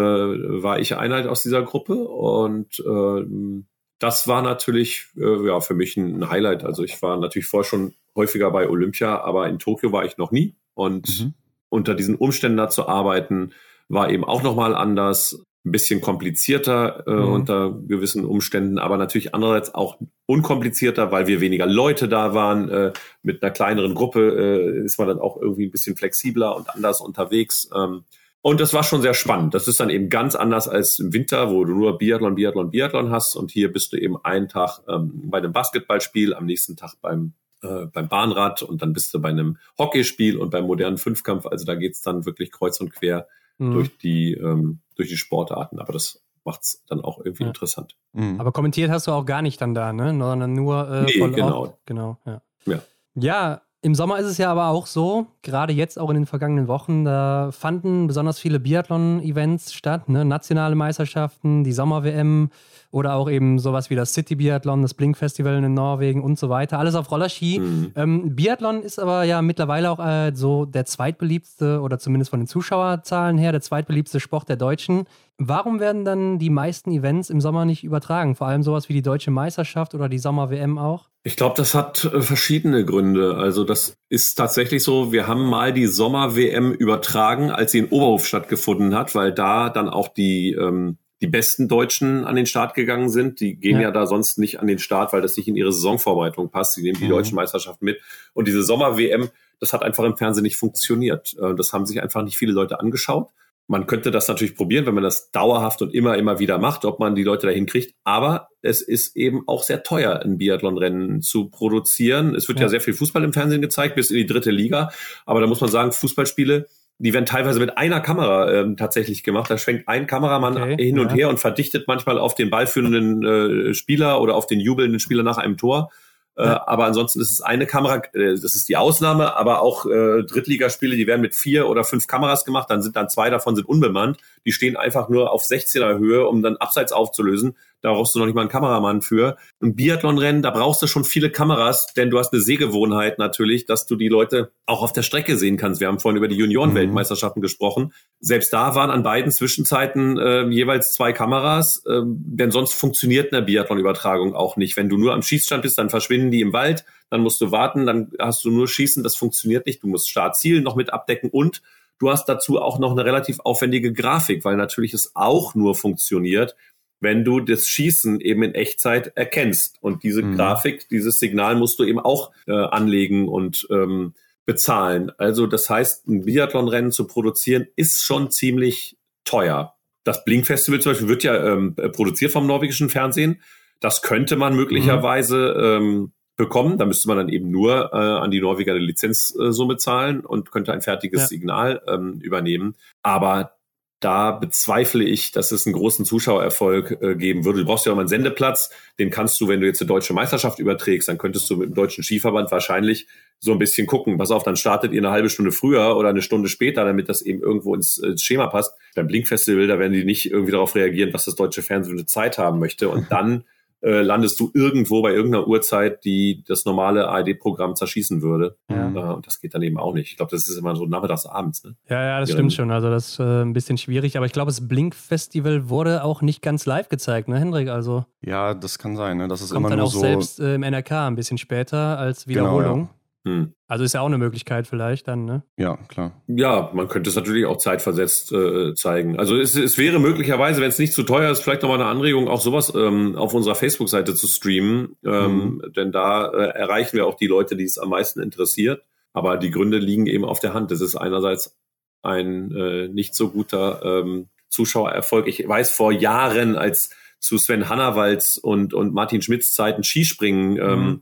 war ich Einheit aus dieser Gruppe und äh, das war natürlich äh, ja für mich ein Highlight. Also ich war natürlich vorher schon häufiger bei Olympia, aber in Tokio war ich noch nie und mhm. unter diesen Umständen da zu arbeiten war eben auch noch mal anders ein bisschen komplizierter äh, mhm. unter gewissen Umständen, aber natürlich andererseits auch unkomplizierter, weil wir weniger Leute da waren. Äh, mit einer kleineren Gruppe äh, ist man dann auch irgendwie ein bisschen flexibler und anders unterwegs. Ähm, und das war schon sehr spannend. Das ist dann eben ganz anders als im Winter, wo du nur Biathlon, Biathlon, Biathlon hast. Und hier bist du eben einen Tag ähm, bei einem Basketballspiel, am nächsten Tag beim äh, beim Bahnrad und dann bist du bei einem Hockeyspiel und beim modernen Fünfkampf. Also da geht's dann wirklich kreuz und quer mhm. durch die ähm, durch die Sportarten. Aber das macht es dann auch irgendwie ja. interessant. Mhm. Aber kommentiert hast du auch gar nicht dann da, ne? Sondern nur äh, nee, genau. Auf. Genau, ja. ja. Ja, im Sommer ist es ja aber auch so, gerade jetzt auch in den vergangenen Wochen, da fanden besonders viele Biathlon-Events statt, ne? nationale Meisterschaften, die Sommer-WM oder auch eben sowas wie das City Biathlon, das Blink Festival in Norwegen und so weiter. Alles auf Rollerski. Mhm. Ähm, Biathlon ist aber ja mittlerweile auch äh, so der zweitbeliebste oder zumindest von den Zuschauerzahlen her der zweitbeliebste Sport der Deutschen. Warum werden dann die meisten Events im Sommer nicht übertragen? Vor allem sowas wie die Deutsche Meisterschaft oder die Sommer-WM auch? Ich glaube, das hat äh, verschiedene Gründe. Also das ist tatsächlich so, wir haben mal die Sommer-WM übertragen, als sie in Oberhof stattgefunden hat, weil da dann auch die, ähm, die besten Deutschen an den Start gegangen sind. Die gehen ja. ja da sonst nicht an den Start, weil das nicht in ihre Saisonvorbereitung passt. Sie nehmen die mhm. deutschen Meisterschaften mit. Und diese Sommer-WM, das hat einfach im Fernsehen nicht funktioniert. Äh, das haben sich einfach nicht viele Leute angeschaut. Man könnte das natürlich probieren, wenn man das dauerhaft und immer, immer wieder macht, ob man die Leute dahin kriegt. Aber es ist eben auch sehr teuer, ein Biathlonrennen zu produzieren. Es wird ja. ja sehr viel Fußball im Fernsehen gezeigt, bis in die dritte Liga. Aber da muss man sagen, Fußballspiele, die werden teilweise mit einer Kamera ähm, tatsächlich gemacht. Da schwenkt ein Kameramann okay, hin und ja. her und verdichtet manchmal auf den ballführenden äh, Spieler oder auf den jubelnden Spieler nach einem Tor. Äh, aber ansonsten ist es eine Kamera, äh, das ist die Ausnahme, aber auch äh, Drittligaspiele, die werden mit vier oder fünf Kameras gemacht, dann sind dann zwei davon sind unbemannt, die stehen einfach nur auf 16er Höhe, um dann abseits aufzulösen. Da brauchst du noch nicht mal einen Kameramann für. Ein Biathlonrennen, da brauchst du schon viele Kameras, denn du hast eine Sehgewohnheit natürlich, dass du die Leute auch auf der Strecke sehen kannst. Wir haben vorhin über die Junioren-Weltmeisterschaften mhm. gesprochen. Selbst da waren an beiden Zwischenzeiten äh, jeweils zwei Kameras, äh, denn sonst funktioniert eine Biathlon-Übertragung auch nicht. Wenn du nur am Schießstand bist, dann verschwinden die im Wald, dann musst du warten, dann hast du nur Schießen, das funktioniert nicht. Du musst Startziel noch mit abdecken und du hast dazu auch noch eine relativ aufwendige Grafik, weil natürlich es auch nur funktioniert, wenn du das Schießen eben in Echtzeit erkennst. Und diese mhm. Grafik, dieses Signal musst du eben auch äh, anlegen und ähm, bezahlen. Also das heißt, ein Biathlonrennen zu produzieren ist schon ziemlich teuer. Das Blink-Festival zum Beispiel wird ja ähm, produziert vom norwegischen Fernsehen. Das könnte man möglicherweise mhm. ähm, bekommen. Da müsste man dann eben nur äh, an die Norweger eine Lizenzsumme zahlen und könnte ein fertiges ja. Signal ähm, übernehmen. Aber da bezweifle ich, dass es einen großen Zuschauererfolg äh, geben würde. Du brauchst ja auch mal einen Sendeplatz, den kannst du, wenn du jetzt eine deutsche Meisterschaft überträgst, dann könntest du mit dem deutschen Skiverband wahrscheinlich so ein bisschen gucken, pass auf, dann startet ihr eine halbe Stunde früher oder eine Stunde später, damit das eben irgendwo ins, ins Schema passt. Beim Blinkfestival, da werden die nicht irgendwie darauf reagieren, was das deutsche Fernsehen für eine Zeit haben möchte und <laughs> dann äh, landest du irgendwo bei irgendeiner Uhrzeit, die das normale ARD-Programm zerschießen würde. Ja. Äh, und das geht dann eben auch nicht. Ich glaube, das ist immer so nachmittags abends. Ne? Ja, ja, das Die stimmt schon. Also das ist äh, ein bisschen schwierig. Aber ich glaube, das Blink-Festival wurde auch nicht ganz live gezeigt, ne, Hendrik? Also ja, das kann sein. Ne? Das ist kommt immer dann nur auch so selbst äh, im NRK ein bisschen später als Wiederholung. Genau, ja. Hm. Also ist ja auch eine Möglichkeit vielleicht dann, ne? Ja, klar. Ja, man könnte es natürlich auch zeitversetzt äh, zeigen. Also es, es wäre möglicherweise, wenn es nicht zu teuer ist, vielleicht nochmal eine Anregung, auch sowas ähm, auf unserer Facebook-Seite zu streamen. Ähm, mhm. Denn da äh, erreichen wir auch die Leute, die es am meisten interessiert. Aber die Gründe liegen eben auf der Hand. Das ist einerseits ein äh, nicht so guter ähm, Zuschauererfolg. Ich weiß vor Jahren, als zu Sven Hannawalds und, und Martin Schmidts Zeiten Skispringen ähm, mhm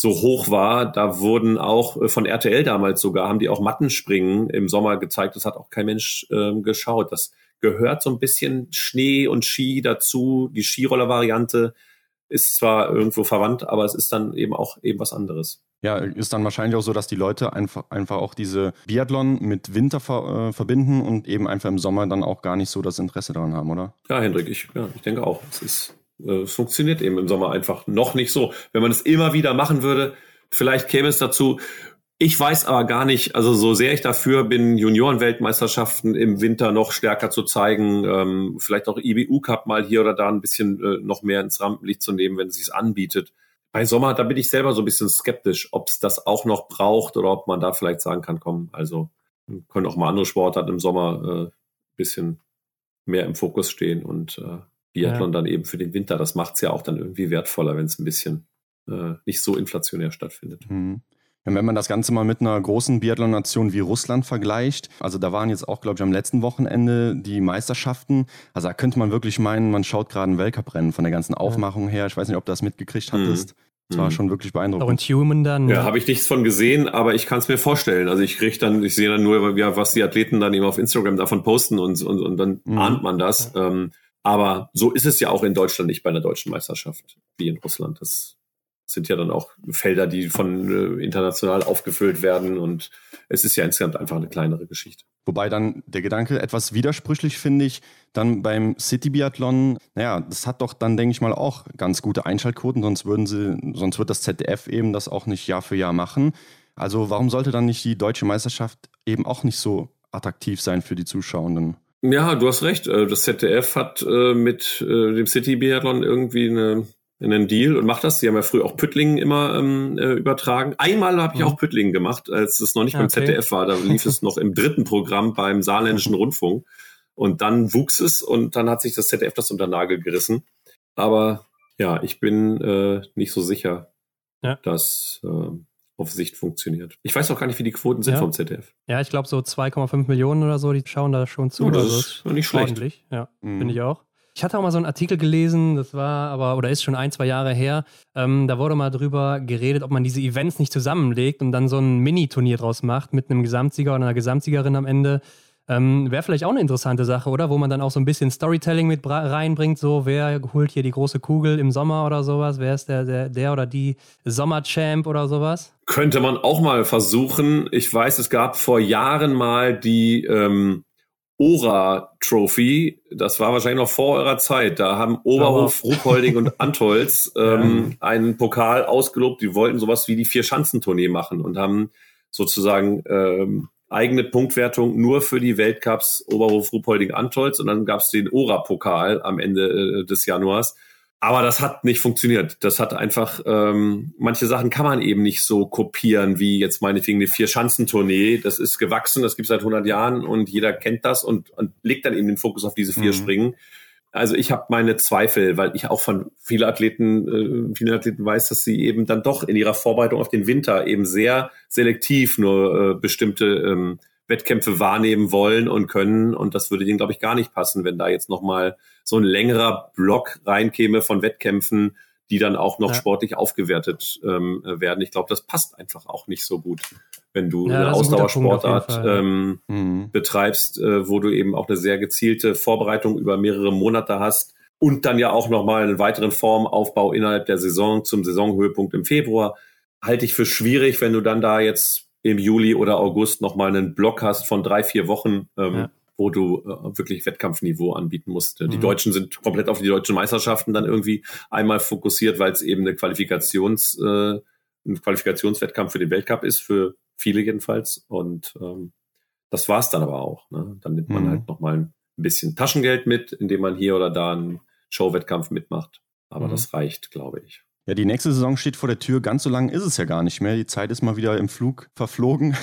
so hoch war, da wurden auch äh, von RTL damals sogar, haben die auch Mattenspringen im Sommer gezeigt. Das hat auch kein Mensch ähm, geschaut. Das gehört so ein bisschen Schnee und Ski dazu. Die Skiroller-Variante ist zwar irgendwo verwandt, aber es ist dann eben auch eben was anderes. Ja, ist dann wahrscheinlich auch so, dass die Leute einfach, einfach auch diese Biathlon mit Winter ver, äh, verbinden und eben einfach im Sommer dann auch gar nicht so das Interesse daran haben, oder? Ja, Hendrik, ich, ja, ich denke auch. Es, ist, äh, es funktioniert eben im Sommer einfach noch nicht so. Wenn man es immer wieder machen würde, vielleicht käme es dazu, ich weiß aber gar nicht, also so sehr ich dafür bin, Juniorenweltmeisterschaften im Winter noch stärker zu zeigen, ähm, vielleicht auch IBU Cup mal hier oder da ein bisschen äh, noch mehr ins Rampenlicht zu nehmen, wenn es sich anbietet. Bei Sommer, da bin ich selber so ein bisschen skeptisch, ob es das auch noch braucht oder ob man da vielleicht sagen kann, komm, also können auch mal andere Sportarten im Sommer äh, bisschen mehr im Fokus stehen und äh, Biathlon ja. dann eben für den Winter. Das macht es ja auch dann irgendwie wertvoller, wenn es ein bisschen äh, nicht so inflationär stattfindet. Mhm. Wenn man das Ganze mal mit einer großen Biathlon-Nation wie Russland vergleicht, also da waren jetzt auch, glaube ich, am letzten Wochenende die Meisterschaften. Also da könnte man wirklich meinen, man schaut gerade ein Weltcuprennen von der ganzen Aufmachung her. Ich weiß nicht, ob du das mitgekriegt mhm. hattest. Das war mhm. schon wirklich beeindruckend. Auch in Human dann. Ja, habe ich nichts von gesehen, aber ich kann es mir vorstellen. Also ich kriege dann, ich sehe dann nur, ja, was die Athleten dann eben auf Instagram davon posten und, und, und dann mhm. ahnt man das. Ja. Ähm, aber so ist es ja auch in Deutschland nicht bei einer deutschen Meisterschaft wie in Russland. Das sind ja dann auch Felder, die von äh, international aufgefüllt werden und es ist ja insgesamt einfach eine kleinere Geschichte. Wobei dann der Gedanke etwas widersprüchlich finde ich, dann beim City Biathlon, naja, das hat doch dann, denke ich mal, auch ganz gute Einschaltquoten, sonst würden sie, sonst wird das ZDF eben das auch nicht Jahr für Jahr machen. Also warum sollte dann nicht die deutsche Meisterschaft eben auch nicht so attraktiv sein für die Zuschauenden? Ja, du hast recht. Äh, das ZDF hat äh, mit dem City Biathlon irgendwie eine in einen Deal und macht das. Sie haben ja früher auch Püttlingen immer ähm, äh, übertragen. Einmal habe ich mhm. auch Püttlingen gemacht, als es noch nicht okay. beim ZDF war. Da lief es noch im dritten Programm beim Saarländischen <laughs> Rundfunk. Und dann wuchs es und dann hat sich das ZDF das unter Nagel gerissen. Aber ja, ich bin äh, nicht so sicher, ja. dass äh, auf Sicht funktioniert. Ich weiß auch gar nicht, wie die Quoten sind ja. vom ZDF. Ja, ich glaube so 2,5 Millionen oder so, die schauen da schon zu. Oh, das also ist nicht schlecht. Ordentlich. Ja, mhm. finde ich auch. Ich hatte auch mal so einen Artikel gelesen, das war aber, oder ist schon ein, zwei Jahre her. Ähm, da wurde mal drüber geredet, ob man diese Events nicht zusammenlegt und dann so ein Mini-Turnier draus macht mit einem Gesamtsieger oder einer Gesamtsiegerin am Ende. Ähm, Wäre vielleicht auch eine interessante Sache, oder? Wo man dann auch so ein bisschen Storytelling mit reinbringt, so wer holt hier die große Kugel im Sommer oder sowas, wer ist der, der, der oder die Sommerchamp oder sowas? Könnte man auch mal versuchen. Ich weiß, es gab vor Jahren mal die ähm, Ora Trophy. Das war wahrscheinlich noch vor eurer Zeit. Da haben Oberhof, Ruhpolding und <laughs> Antolz ähm, ja. einen Pokal ausgelobt. Die wollten sowas wie die Vier-Schanzentournee machen und haben sozusagen ähm, eigene Punktwertung nur für die Weltcups Oberhof, Ruhpolding, Antolz. Und dann gab es den Ora-Pokal am Ende äh, des Januars. Aber das hat nicht funktioniert. Das hat einfach, ähm, manche Sachen kann man eben nicht so kopieren, wie jetzt meinetwegen eine Vier-Schanzentournee. Das ist gewachsen, das gibt seit 100 Jahren und jeder kennt das und, und legt dann eben den Fokus auf diese vier mhm. Springen. Also ich habe meine Zweifel, weil ich auch von vielen Athleten, äh, vielen Athleten weiß, dass sie eben dann doch in ihrer Vorbereitung auf den Winter eben sehr selektiv nur äh, bestimmte ähm, Wettkämpfe wahrnehmen wollen und können. Und das würde denen, glaube ich, gar nicht passen, wenn da jetzt nochmal so ein längerer Block reinkäme von Wettkämpfen, die dann auch noch ja. sportlich aufgewertet ähm, werden. Ich glaube, das passt einfach auch nicht so gut, wenn du ja, eine Ausdauersportart ähm, mhm. betreibst, äh, wo du eben auch eine sehr gezielte Vorbereitung über mehrere Monate hast und dann ja auch nochmal einen weiteren Formaufbau innerhalb der Saison zum Saisonhöhepunkt im Februar. Halte ich für schwierig, wenn du dann da jetzt im Juli oder August nochmal einen Block hast von drei, vier Wochen, ähm, ja. wo du äh, wirklich Wettkampfniveau anbieten musst. Mhm. Die Deutschen sind komplett auf die deutschen Meisterschaften dann irgendwie einmal fokussiert, weil es eben eine Qualifikations, äh, ein Qualifikationswettkampf für den Weltcup ist, für viele jedenfalls. Und ähm, das war's dann aber auch. Ne? Dann nimmt man mhm. halt nochmal ein bisschen Taschengeld mit, indem man hier oder da einen Showwettkampf mitmacht. Aber mhm. das reicht, glaube ich. Ja, die nächste Saison steht vor der Tür. Ganz so lang ist es ja gar nicht mehr. Die Zeit ist mal wieder im Flug verflogen.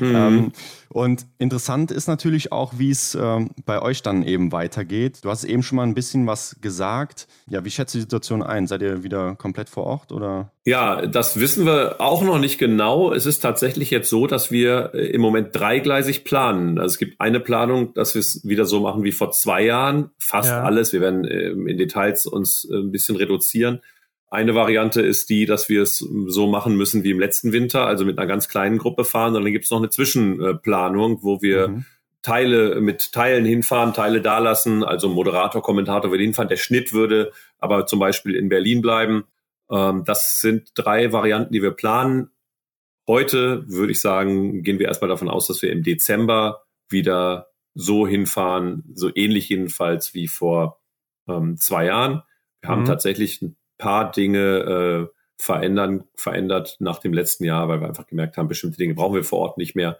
Mhm. ähm, und interessant ist natürlich auch, wie es ähm, bei euch dann eben weitergeht. Du hast eben schon mal ein bisschen was gesagt. Ja, wie schätzt du die Situation ein? Seid ihr wieder komplett vor Ort oder? Ja, das wissen wir auch noch nicht genau. Es ist tatsächlich jetzt so, dass wir äh, im Moment dreigleisig planen. Also es gibt eine Planung, dass wir es wieder so machen wie vor zwei Jahren. Fast ja. alles. Wir werden äh, in Details uns äh, ein bisschen reduzieren Eine Variante ist die, dass wir es so machen müssen wie im letzten Winter, also mit einer ganz kleinen Gruppe fahren. Und dann gibt es noch eine Zwischenplanung, wo wir mhm. Teile mit Teilen hinfahren, Teile dalassen, also Moderator, Kommentator würde hinfahren. Der Schnitt würde aber zum Beispiel in Berlin bleiben. Ähm, das sind drei Varianten, die wir planen. Heute würde ich sagen, gehen wir erstmal davon aus, dass wir im Dezember wieder so hinfahren, so ähnlich jedenfalls wie vor ähm, zwei Jahren. Wir haben mhm. tatsächlich ein paar Dinge äh, verändern, verändert nach dem letzten Jahr, weil wir einfach gemerkt haben, bestimmte Dinge brauchen wir vor Ort nicht mehr,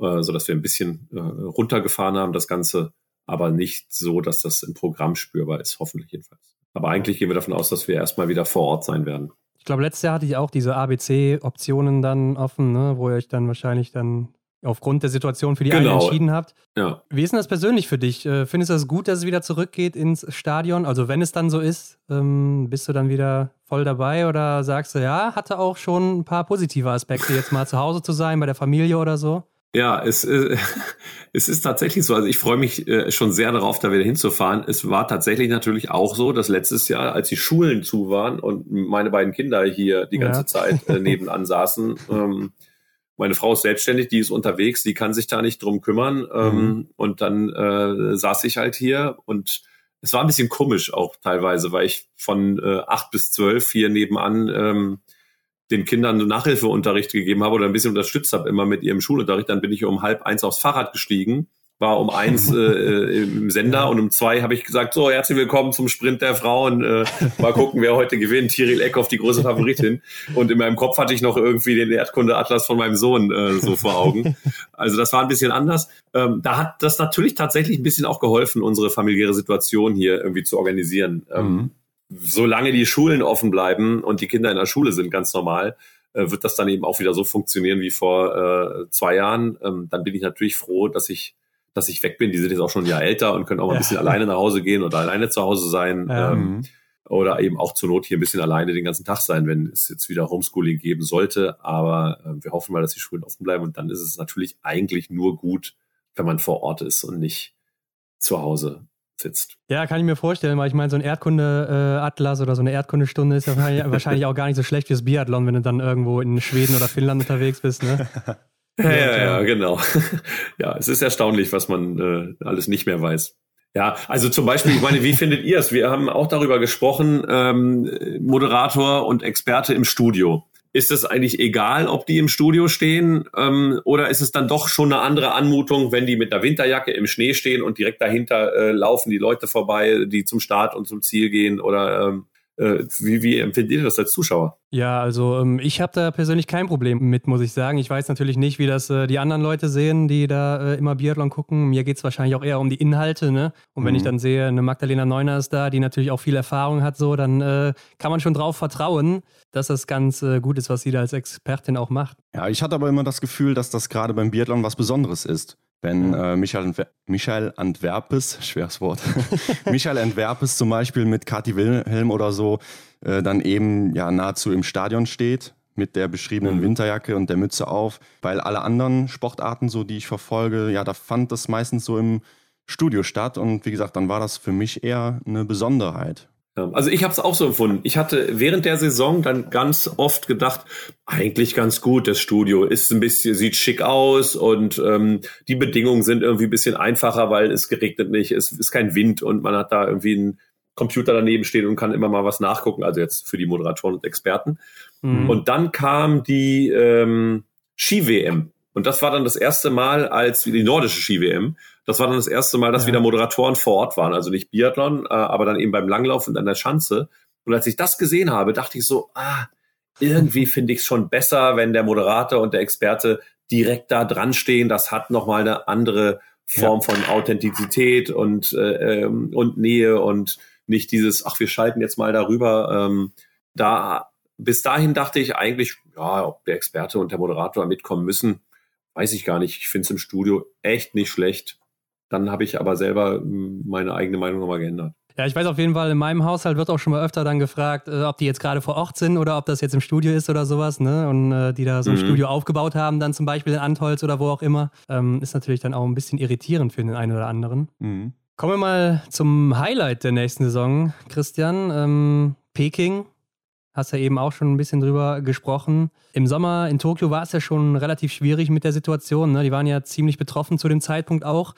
äh, so dass wir ein bisschen äh, runtergefahren haben, das Ganze, aber nicht so, dass das im Programm spürbar ist, hoffentlich jedenfalls. Aber eigentlich gehen wir davon aus, dass wir erstmal wieder vor Ort sein werden. Ich glaube, letztes Jahr hatte ich auch diese ABC-Optionen dann offen, ne, wo ihr euch dann wahrscheinlich dann aufgrund der Situation für die genau. eine entschieden habt. Ja. Wie ist denn das persönlich für dich? Äh, findest du es das gut, dass es wieder zurückgeht ins Stadion? Also wenn es dann so ist, ähm, bist du dann wieder voll dabei oder sagst du, ja, hatte auch schon ein paar positive Aspekte, jetzt mal zu Hause zu sein, bei der Familie oder so? Ja, es, äh, <laughs> es ist tatsächlich so. Also ich freue mich äh, schon sehr darauf, da wieder hinzufahren. Es war tatsächlich natürlich auch so, dass letztes Jahr, als die Schulen zu waren und meine beiden Kinder hier die ganze ja. Zeit nebenan saßen, <laughs> ähm, meine Frau ist selbstständig, die ist unterwegs, die kann sich da nicht drum kümmern. Ähm, mhm. Und dann äh, saß ich halt hier und es war ein bisschen komisch auch teilweise, weil ich von äh, acht bis zwölf hier nebenan ähm, den Kindern Nachhilfeunterricht gegeben habe oder ein bisschen unterstützt habe, immer mit ihrem Schulunterricht. Dann bin ich um halb eins aufs Fahrrad gestiegen, war um eins äh, äh, im Sender und um zwei habe ich gesagt, so, herzlich willkommen zum Sprint der Frauen. Äh, mal gucken, wer heute gewinnt. Tiril Eckhoff, die große Favoritin. Und in meinem Kopf hatte ich noch irgendwie den Erdkunde-Atlas von meinem Sohn äh, so vor Augen. Also das war ein bisschen anders. Ähm, da hat das natürlich tatsächlich ein bisschen auch geholfen, unsere familiäre Situation hier irgendwie zu organisieren. Ähm, mhm solange die Schulen offen bleiben und die Kinder in der Schule sind, ganz normal, äh, wird das dann eben auch wieder so funktionieren wie vor äh, zwei Jahren. Ähm, dann bin ich natürlich froh, dass ich, dass ich weg bin. Die sind jetzt auch schon ein Jahr älter und können auch mal ein bisschen alleine nach Hause gehen oder alleine zu Hause sein. Ähm, oder eben auch zur Not hier ein bisschen alleine den ganzen Tag sein, wenn es jetzt wieder Homeschooling geben sollte. Aber äh, wir hoffen mal, dass die Schulen offen bleiben und dann ist es natürlich eigentlich nur gut, wenn man vor Ort ist und nicht zu Hause sitzt. Ja, kann ich mir vorstellen, weil ich meine, so ein Erdkunde-Atlas oder so eine Erdkundestunde ist ja wahrscheinlich <laughs> auch gar nicht so schlecht fürs Biathlon, wenn du dann irgendwo in Schweden oder Finnland unterwegs bist, ne? <laughs> <laughs> Ja, ja, ja, genau. <laughs> ja, es ist erstaunlich, was man äh, alles nicht mehr weiß. Ja, also zum Beispiel, ich meine, wie <laughs> findet ihr es? Wir haben auch darüber gesprochen, ähm, Moderator und Experte im Studio ist es eigentlich egal, ob die im Studio stehen ähm, oder ist es dann doch schon eine andere Anmutung, wenn die mit der Winterjacke im Schnee stehen und direkt dahinter äh, laufen die Leute vorbei, die zum Start und zum Ziel gehen oder ähm, äh, wie, wie empfindet ihr das als Zuschauer? Ja, also ähm, ich habe da persönlich kein Problem mit, muss ich sagen. Ich weiß natürlich nicht, wie das äh, die anderen Leute sehen, die da äh, immer Biathlon gucken. Mir geht es wahrscheinlich auch eher um die Inhalte. Ne? Und wenn mhm. ich dann sehe, eine Magdalena Neuner ist da, die natürlich auch viel Erfahrung hat, so, dann äh, kann man schon drauf vertrauen, dass das ganz äh, gut ist, was sie da als Expertin auch macht. Ja, ich hatte aber immer das Gefühl, dass das gerade beim Biathlon was Besonderes ist. Wenn äh, Michael, Michael Antwerpes, schweres Wort, <laughs> Michael Antwerpes zum Beispiel mit Kathi Wilhelm oder so äh, dann eben ja nahezu im Stadion steht mit der beschriebenen mhm. Winterjacke und der Mütze auf, weil alle anderen Sportarten, so die ich verfolge, ja, da fand das meistens so im Studio statt und wie gesagt, dann war das für mich eher eine Besonderheit. Also ich habe es auch so empfunden. Ich hatte während der Saison dann ganz oft gedacht, eigentlich ganz gut, das Studio ist ein bisschen, sieht schick aus und ähm, die Bedingungen sind irgendwie ein bisschen einfacher, weil es geregnet nicht, es ist kein Wind und man hat da irgendwie einen Computer daneben stehen und kann immer mal was nachgucken, also jetzt für die Moderatoren und Experten. Mhm. Und dann kam die ähm, Ski-WM. Und das war dann das erste Mal als die nordische Ski-WM. Das war dann das erste Mal, dass ja. wieder Moderatoren vor Ort waren. Also nicht Biathlon, äh, aber dann eben beim Langlauf und an der Schanze. Und als ich das gesehen habe, dachte ich so, ah, irgendwie finde ich es schon besser, wenn der Moderator und der Experte direkt da dran stehen. Das hat nochmal eine andere Form ja. von Authentizität und, äh, ähm, und Nähe und nicht dieses, ach, wir schalten jetzt mal darüber. Ähm, da bis dahin dachte ich eigentlich, ja, ob der Experte und der Moderator mitkommen müssen, weiß ich gar nicht. Ich finde es im Studio echt nicht schlecht. Dann habe ich aber selber hm, meine eigene Meinung nochmal geändert. Ja, ich weiß auf jeden Fall, in meinem Haushalt wird auch schon mal öfter dann gefragt, äh, ob die jetzt gerade vor Ort sind oder ob das jetzt im Studio ist oder sowas, ne? Und äh, die da so ein mhm. Studio aufgebaut haben, dann zum Beispiel in Antholz oder wo auch immer. Ähm, ist natürlich dann auch ein bisschen irritierend für den einen oder anderen. Mhm. Kommen wir mal zum Highlight der nächsten Saison, Christian. Ähm, Peking Hast ja eben auch schon ein bisschen drüber gesprochen. Im Sommer in Tokio war es ja schon relativ schwierig mit der Situation. Ne? Die waren ja ziemlich betroffen zu dem Zeitpunkt auch.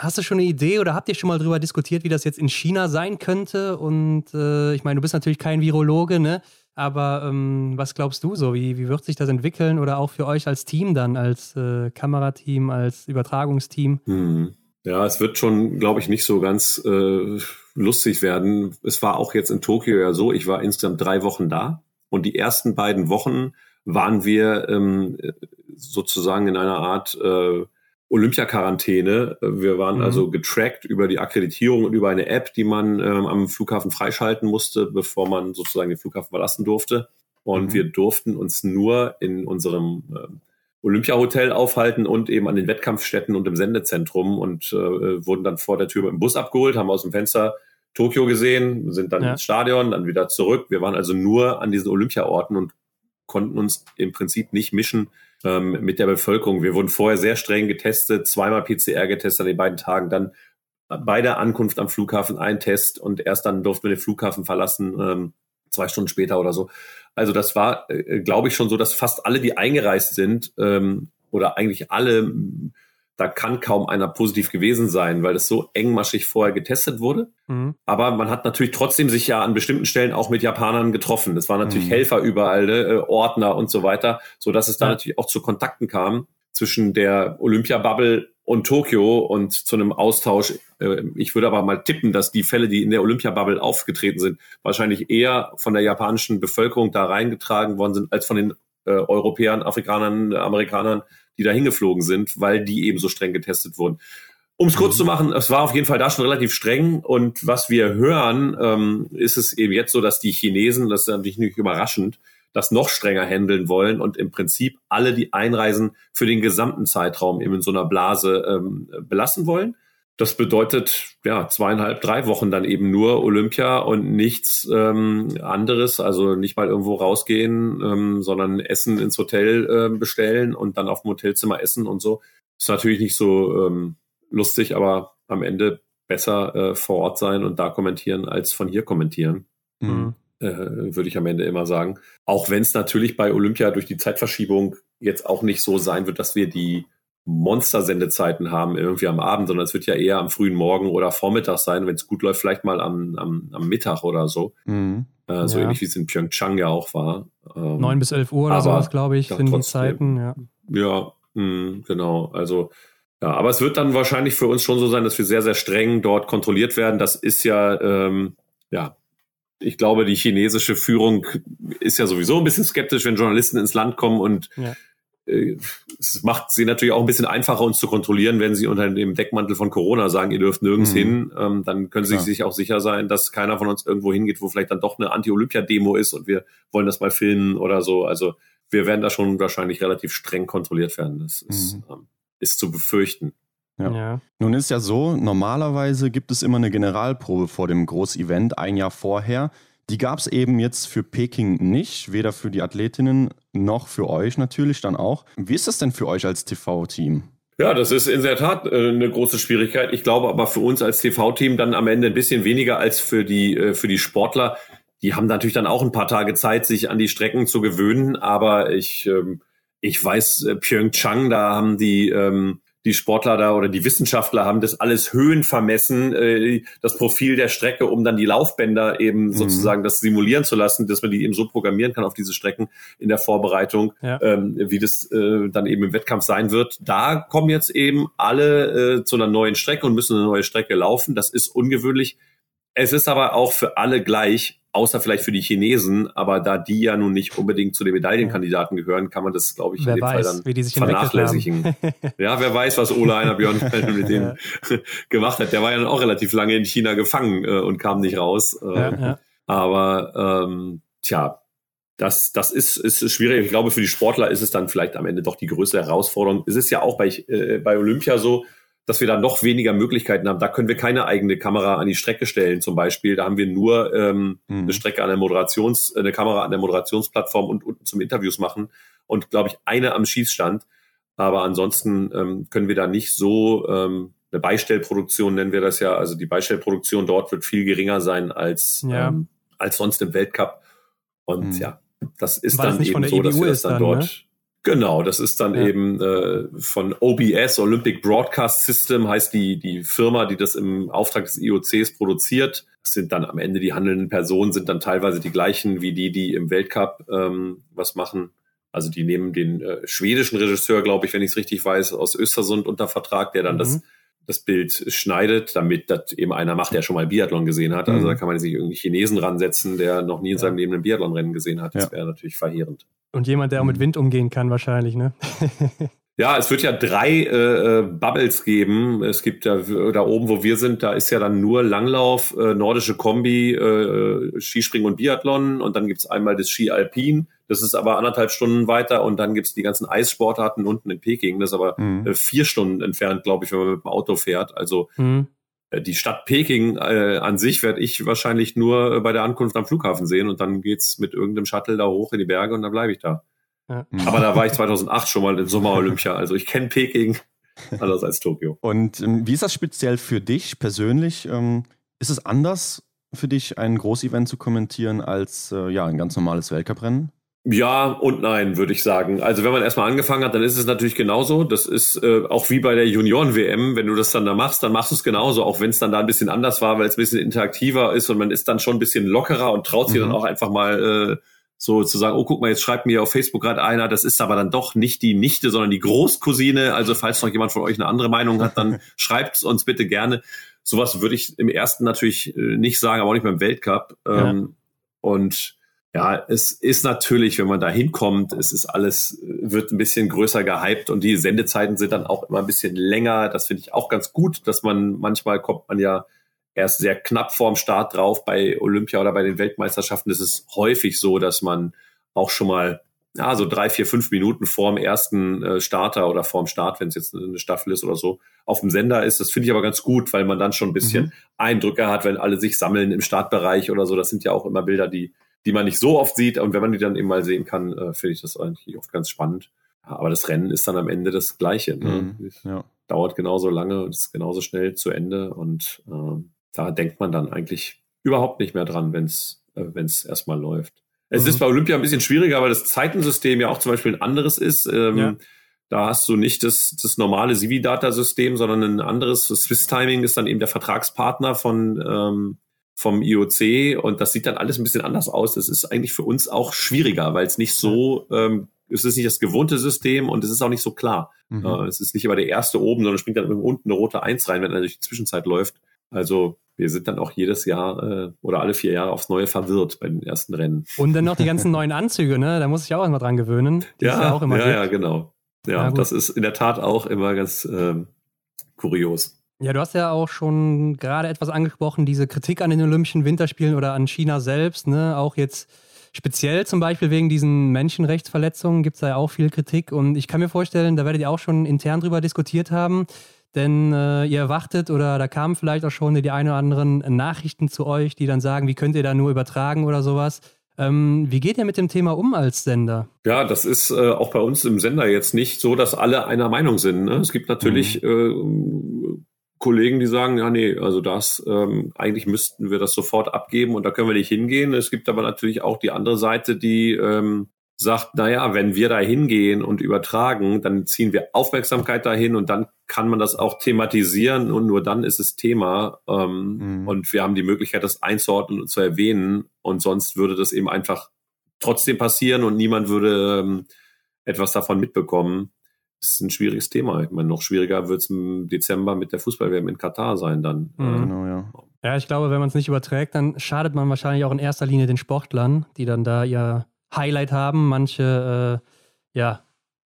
Hast du schon eine Idee oder habt ihr schon mal darüber diskutiert, wie das jetzt in China sein könnte? Und äh, ich meine, du bist natürlich kein Virologe, ne? Aber ähm, was glaubst du so? Wie, wie wird sich das entwickeln oder auch für euch als Team dann, als äh, Kamerateam, als Übertragungsteam? Hm. Ja, es wird schon, glaube ich, nicht so ganz äh, lustig werden. Es war auch jetzt in Tokio ja so, ich war insgesamt drei Wochen da und die ersten beiden Wochen waren wir ähm, sozusagen in einer Art äh, Olympia-Quarantäne. Wir waren mhm. also getrackt über die Akkreditierung und über eine App, die man ähm, am Flughafen freischalten musste, bevor man sozusagen den Flughafen verlassen durfte. Und mhm. wir durften uns nur in unserem äh, Olympia-Hotel aufhalten und eben an den Wettkampfstätten und im Sendezentrum und äh, wurden dann vor der Tür mit dem Bus abgeholt, haben aus dem Fenster Tokio gesehen, sind dann ja. ins Stadion, dann wieder zurück. Wir waren also nur an diesen Olympia-Orten und konnten uns im Prinzip nicht mischen ähm, mit der Bevölkerung. Wir wurden vorher sehr streng getestet, zweimal PCR getestet an den beiden Tagen, dann bei der Ankunft am Flughafen ein Test und erst dann durften wir den Flughafen verlassen, ähm, zwei Stunden später oder so. Also das war, äh, glaube ich, schon so, dass fast alle, die eingereist sind, ähm, oder eigentlich alle da kann kaum einer positiv gewesen sein, weil es so engmaschig vorher getestet wurde. Mhm. Aber man hat natürlich trotzdem sich ja an bestimmten Stellen auch mit Japanern getroffen. Es waren natürlich mhm. Helfer überall, äh, Ordner und so weiter, so dass es da ja. natürlich auch zu Kontakten kam zwischen der Olympia-Bubble und Tokio und zu einem Austausch. Äh, ich würde aber mal tippen, dass die Fälle, die in der Olympia-Bubble aufgetreten sind, wahrscheinlich eher von der japanischen Bevölkerung da reingetragen worden sind, als von den äh, Europäern, Afrikanern, Amerikanern, die da hingeflogen sind, weil die eben so streng getestet wurden. Um es kurz mhm. zu machen, es war auf jeden Fall da schon relativ streng. Und was wir hören, ähm, ist es eben jetzt so, dass die Chinesen, das ist natürlich nicht überraschend, das noch strenger handeln wollen und im Prinzip alle, die einreisen, für den gesamten Zeitraum eben in so einer Blase ähm, belassen wollen. Das bedeutet ja zweieinhalb, drei Wochen dann eben nur Olympia und nichts ähm, anderes. Also nicht mal irgendwo rausgehen, ähm, sondern Essen ins Hotel äh, bestellen und dann auf dem Hotelzimmer essen und so. Ist natürlich nicht so ähm, lustig, aber am Ende besser äh, vor Ort sein und da kommentieren als von hier kommentieren. Mhm. Äh, würde ich am Ende immer sagen. Auch wenn es natürlich bei Olympia durch die Zeitverschiebung jetzt auch nicht so sein wird, dass wir die Monster-Sendezeiten haben irgendwie am Abend, sondern es wird ja eher am frühen Morgen oder Vormittag sein, wenn es gut läuft, vielleicht mal am, am, am Mittag oder so. Mhm. Äh, so ja. ähnlich wie es in Pyeongchang ja auch war. Ähm, 9 bis 11 Uhr oder sowas, glaube ich, sind die Zeiten. Ja, ja mh, genau. Also ja, aber es wird dann wahrscheinlich für uns schon so sein, dass wir sehr, sehr streng dort kontrolliert werden. Das ist ja, ähm, ja, ich glaube, die chinesische Führung ist ja sowieso ein bisschen skeptisch, wenn Journalisten ins Land kommen und ja es macht sie natürlich auch ein bisschen einfacher, uns zu kontrollieren, wenn sie unter dem Deckmantel von Corona sagen, ihr dürft nirgends mhm. hin. Ähm, dann können sie ja. sich auch sicher sein, dass keiner von uns irgendwo hingeht, wo vielleicht dann doch eine Anti-Olympia-Demo ist und wir wollen das mal filmen oder so. Also wir werden da schon wahrscheinlich relativ streng kontrolliert werden. Das ist, mhm. ähm, ist zu befürchten. Ja. ja. Nun ist ja so, normalerweise gibt es immer eine Generalprobe vor dem Großevent, ein Jahr vorher. Die gab es eben jetzt für Peking nicht, weder für die Athletinnen noch für euch natürlich dann auch. Wie ist das denn für euch als TV-Team? Ja, das ist in der Tat äh, eine große Schwierigkeit. Ich glaube aber für uns als TV-Team dann am Ende ein bisschen weniger als für die, äh, für die Sportler. Die haben natürlich dann auch ein paar Tage Zeit, sich an die Strecken zu gewöhnen. Aber ich, ähm, ich weiß, äh, Pyeongchang, da haben die, ähm, die Sportler da oder die Wissenschaftler haben das alles Höhen vermessen, äh, das Profil der Strecke, um dann die Laufbänder eben mhm. sozusagen das simulieren zu lassen, dass man die eben so programmieren kann auf diese Strecken in der Vorbereitung, ja. ähm, wie das äh, dann eben im Wettkampf sein wird. Da kommen jetzt eben alle äh, zu einer neuen Strecke und müssen eine neue Strecke laufen. Das ist ungewöhnlich. Es ist aber auch für alle gleich außer vielleicht für die Chinesen, aber da die ja nun nicht unbedingt zu den Medaillenkandidaten gehören, kann man das, glaube ich, wer in dem weiß, Fall dann vernachlässigen. <laughs> ja, wer weiß, was Ola Einer Björn <laughs> mit denen <laughs> gemacht hat. Der war ja dann auch relativ lange in China gefangen äh, und kam nicht raus. Äh, ja, ja. Aber ähm, tja, das, das ist, ist schwierig. Ich glaube, für die Sportler ist es dann vielleicht am Ende doch die größte Herausforderung. Es ist ja auch bei, äh, bei Olympia so, dass wir da noch weniger Möglichkeiten haben. Da können wir keine eigene Kamera an die Strecke stellen, zum Beispiel. Da haben wir nur ähm, mhm. eine Strecke an der Moderations, eine Kamera an der Moderationsplattform und unten zum Interviews machen und glaube ich eine am Schießstand. Aber ansonsten ähm, können wir da nicht so ähm, eine Beistellproduktion nennen wir das ja. Also die Beistellproduktion dort wird viel geringer sein als ja. ähm, als sonst im Weltcup. Und mhm. ja, das ist Weil dann eben so, dass wir das dann, dann dort. Ne? Genau, das ist dann ja. eben äh, von OBS, Olympic Broadcast System, heißt die, die Firma, die das im Auftrag des IOCs produziert. Das sind dann am Ende die handelnden Personen, sind dann teilweise die gleichen wie die, die im Weltcup ähm, was machen. Also die nehmen den äh, schwedischen Regisseur, glaube ich, wenn ich es richtig weiß, aus Östersund unter Vertrag, der dann mhm. das das Bild schneidet, damit das eben einer macht, der schon mal Biathlon gesehen hat. Also mhm. da kann man sich irgendwie Chinesen ransetzen, der noch nie in seinem Leben ein Biathlonrennen gesehen hat. Das ja. wäre natürlich verheerend. Und jemand, der auch mit mhm. Wind umgehen kann, wahrscheinlich, ne? <laughs> Ja, es wird ja drei äh, äh, Bubbles geben. Es gibt ja da oben, wo wir sind, da ist ja dann nur Langlauf, äh, nordische Kombi, äh, Skispringen und Biathlon. Und dann gibt's einmal das Ski Alpin. Das ist aber anderthalb Stunden weiter. Und dann gibt's die ganzen Eissportarten unten in Peking. Das ist aber mhm. äh, vier Stunden entfernt, glaube ich, wenn man mit dem Auto fährt. Also mhm. äh, die Stadt Peking äh, an sich werde ich wahrscheinlich nur äh, bei der Ankunft am Flughafen sehen. Und dann geht's mit irgendeinem Shuttle da hoch in die Berge und dann bleibe ich da. Ja. Aber da war ich 2008 schon mal im Sommer-Olympia. Also ich kenne Peking <laughs> anders als Tokio. Und ähm, wie ist das speziell für dich persönlich? Ähm, ist es anders für dich, ein Großevent zu kommentieren als äh, ja, ein ganz normales Weltcuprennen? Ja und nein, würde ich sagen. Also wenn man erstmal angefangen hat, dann ist es natürlich genauso. Das ist äh, auch wie bei der Junioren-WM, wenn du das dann da machst, dann machst du es genauso, auch wenn es dann da ein bisschen anders war, weil es ein bisschen interaktiver ist und man ist dann schon ein bisschen lockerer und traut sich mhm. dann auch einfach mal äh, so zu sagen, oh, guck mal, jetzt schreibt mir auf Facebook gerade einer, das ist aber dann doch nicht die Nichte, sondern die Großcousine. Also falls noch jemand von euch eine andere Meinung hat, dann <laughs> schreibt uns bitte gerne. Sowas würde ich im ersten natürlich äh, nicht sagen, aber auch nicht beim Weltcup. Ja. Ähm, und ja, es ist natürlich, wenn man da hinkommt, es ist alles, wird ein bisschen größer gehypt und die Sendezeiten sind dann auch immer ein bisschen länger. Das finde ich auch ganz gut, dass man manchmal kommt man ja erst sehr knapp vorm Start drauf. Bei Olympia oder bei den Weltmeisterschaften ist es häufig so, dass man auch schon mal ja, so drei, vier, fünf Minuten vorm ersten äh, Starter oder vorm Start, wenn es jetzt eine Staffel ist oder so, auf dem Sender ist. Das finde ich aber ganz gut, weil man dann schon ein bisschen mhm. Eindrücke hat, wenn alle sich sammeln im Startbereich oder so. Das sind ja auch immer Bilder, die, die man nicht so oft sieht. Und wenn man die dann eben mal sehen kann, äh, finde ich das eigentlich oft ganz spannend. Ja, aber das Rennen ist dann am Ende das Gleiche. Ne? Mhm, ja. Dauert genauso lange und ist genauso schnell zu Ende. Und äh, da denkt man dann eigentlich überhaupt nicht mehr dran, wenn es äh, wenn's erstmal läuft. Es mhm. ist bei Olympia ein bisschen schwieriger, weil das Zeitensystem ja auch zum Beispiel ein anderes ist. Ähm, ja. Da hast du nicht das, das normale Civi-Data-System, sondern ein anderes. Swiss Timing ist dann eben der Vertragspartner von, ähm, vom IOC und das sieht dann alles ein bisschen anders aus. Das ist eigentlich für uns auch schwieriger, weil es nicht so, ähm, es ist nicht das gewohnte System und es ist auch nicht so klar. Mhm. Äh, es ist nicht immer der erste oben, sondern springt dann unten eine rote Eins rein, wenn er durch die Zwischenzeit läuft. Also wir sind dann auch jedes Jahr äh, oder alle vier Jahre aufs Neue verwirrt bei den ersten Rennen. Und dann noch die ganzen neuen Anzüge, ne? Da muss ich auch immer dran gewöhnen. Ja, ja, auch immer ja, ja, genau. Ja, das ist in der Tat auch immer ganz ähm, kurios. Ja, du hast ja auch schon gerade etwas angesprochen, diese Kritik an den Olympischen Winterspielen oder an China selbst, ne? Auch jetzt speziell zum Beispiel wegen diesen Menschenrechtsverletzungen gibt es da ja auch viel Kritik. Und ich kann mir vorstellen, da werdet ihr auch schon intern drüber diskutiert haben. Denn äh, ihr erwartet oder da kamen vielleicht auch schon die ein oder anderen Nachrichten zu euch, die dann sagen, wie könnt ihr da nur übertragen oder sowas. Ähm, wie geht ihr mit dem Thema um als Sender? Ja, das ist äh, auch bei uns im Sender jetzt nicht so, dass alle einer Meinung sind. Ne? Es gibt natürlich mhm. äh, Kollegen, die sagen, ja, nee, also das, ähm, eigentlich müssten wir das sofort abgeben und da können wir nicht hingehen. Es gibt aber natürlich auch die andere Seite, die ähm, sagt, naja, wenn wir da hingehen und übertragen, dann ziehen wir Aufmerksamkeit dahin und dann kann man das auch thematisieren und nur dann ist es Thema. Ähm, mhm. Und wir haben die Möglichkeit, das einzuordnen und zu erwähnen. Und sonst würde das eben einfach trotzdem passieren und niemand würde ähm, etwas davon mitbekommen. Das ist ein schwieriges Thema. Ich meine, noch schwieriger wird es im Dezember mit der Fußball-WM in Katar sein dann. Mhm. Genau, ja. Ja, ich glaube, wenn man es nicht überträgt, dann schadet man wahrscheinlich auch in erster Linie den Sportlern, die dann da ihr Highlight haben. Manche, äh, ja,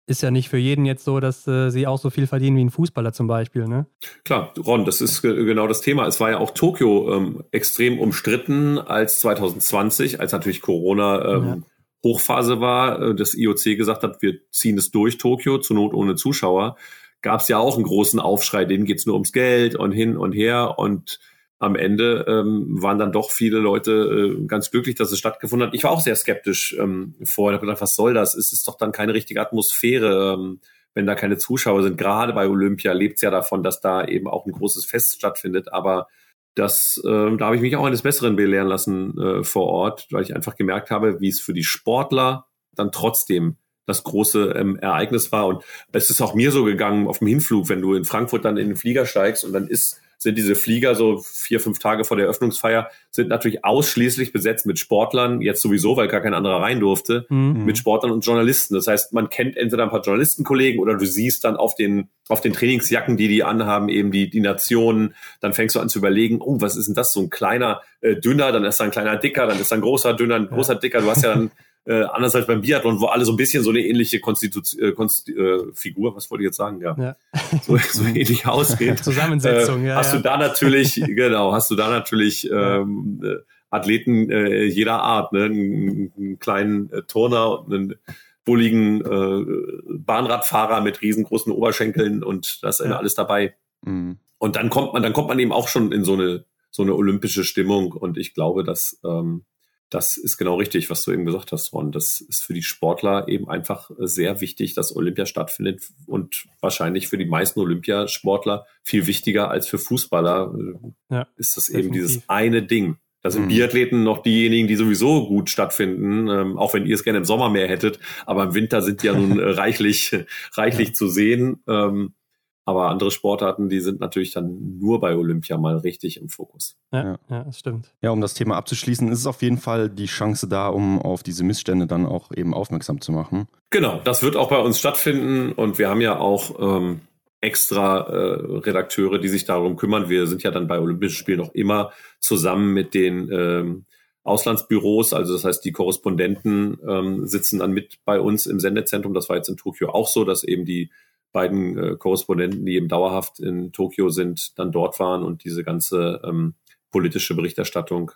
ist ja nicht für jeden jetzt so, dass äh, sie auch so viel verdienen wie ein Fußballer zum Beispiel, ne? Klar, Ron, das ist genau das Thema. Es war ja auch Tokio ähm, extrem umstritten als 2020, als natürlich Corona ähm, ja. Hochphase war, äh, das IOC gesagt hat, wir ziehen es durch Tokio, zur Not ohne Zuschauer. Gab es ja auch einen großen Aufschrei, denen geht's nur ums Geld und hin und her und am Ende ähm, waren dann doch viele Leute äh, ganz glücklich, dass es stattgefunden hat. Ich war auch sehr skeptisch ähm, vorher. Ich habe gedacht, was soll das? Es ist doch dann keine richtige Atmosphäre, ähm, wenn da keine Zuschauer sind. Gerade bei Olympia lebt es ja davon, dass da eben auch ein großes Fest stattfindet. Aber das, äh, da habe ich mich auch eines Besseren belehren lassen äh, vor Ort, weil ich einfach gemerkt habe, wie es für die Sportler dann trotzdem das große ähm, Ereignis war. Und es ist auch mir so gegangen auf dem Hinflug, wenn du in Frankfurt dann in den Flieger steigst und dann ist sind diese Flieger so vier, fünf Tage vor der Eröffnungsfeier, sind natürlich ausschließlich besetzt mit Sportlern, jetzt sowieso, weil gar kein anderer rein durfte, mhm. mit Sportlern und Journalisten. Das heißt, man kennt entweder ein paar Journalistenkollegen oder du siehst dann auf den, auf den Trainingsjacken, die die anhaben, eben die, die Nationen. Dann fängst du an zu überlegen, oh, was ist denn das? So ein kleiner, äh, dünner, dann ist da ein kleiner dicker, dann ist da ein großer, dünner, ein großer, dicker. Du hast ja dann <laughs> äh, anders als beim Biathlon, wo alle so ein bisschen so eine ähnliche Konstitution, äh, Konst äh, Figur, was wollte ich jetzt sagen, ja, ja. So, so <laughs> ähnlich aussehen. Zusammensetzung, äh, ja. Hast ja. du da natürlich, <laughs> genau, hast du da natürlich ähm, äh, Athleten äh, jeder Art, ne? einen, einen kleinen äh, Turner und einen bulligen äh, Bahnradfahrer mit riesengroßen Oberschenkeln und das ist ja. alles dabei. Mhm. Und dann kommt man, dann kommt man eben auch schon in so eine so eine olympische Stimmung und ich glaube, dass ähm, das ist genau richtig, was du eben gesagt hast, Ron. Das ist für die Sportler eben einfach sehr wichtig, dass Olympia stattfindet und wahrscheinlich für die meisten Olympiasportler viel wichtiger als für Fußballer ja, ist das definitiv. eben dieses eine Ding. Da sind mhm. Biathleten noch diejenigen, die sowieso gut stattfinden, ähm, auch wenn ihr es gerne im Sommer mehr hättet. Aber im Winter sind die ja nun äh, reichlich, <laughs> reichlich ja. zu sehen. Ähm, aber andere Sportarten, die sind natürlich dann nur bei Olympia mal richtig im Fokus. Ja, ja, das stimmt. Ja, um das Thema abzuschließen, ist es auf jeden Fall die Chance da, um auf diese Missstände dann auch eben aufmerksam zu machen. Genau, das wird auch bei uns stattfinden und wir haben ja auch ähm, extra äh, Redakteure, die sich darum kümmern. Wir sind ja dann bei Olympischen Spielen noch immer zusammen mit den ähm, Auslandsbüros, also das heißt, die Korrespondenten ähm, sitzen dann mit bei uns im Sendezentrum. Das war jetzt in Tokio auch so, dass eben die beiden äh, Korrespondenten, die eben dauerhaft in Tokio sind, dann dort waren und diese ganze ähm, politische Berichterstattung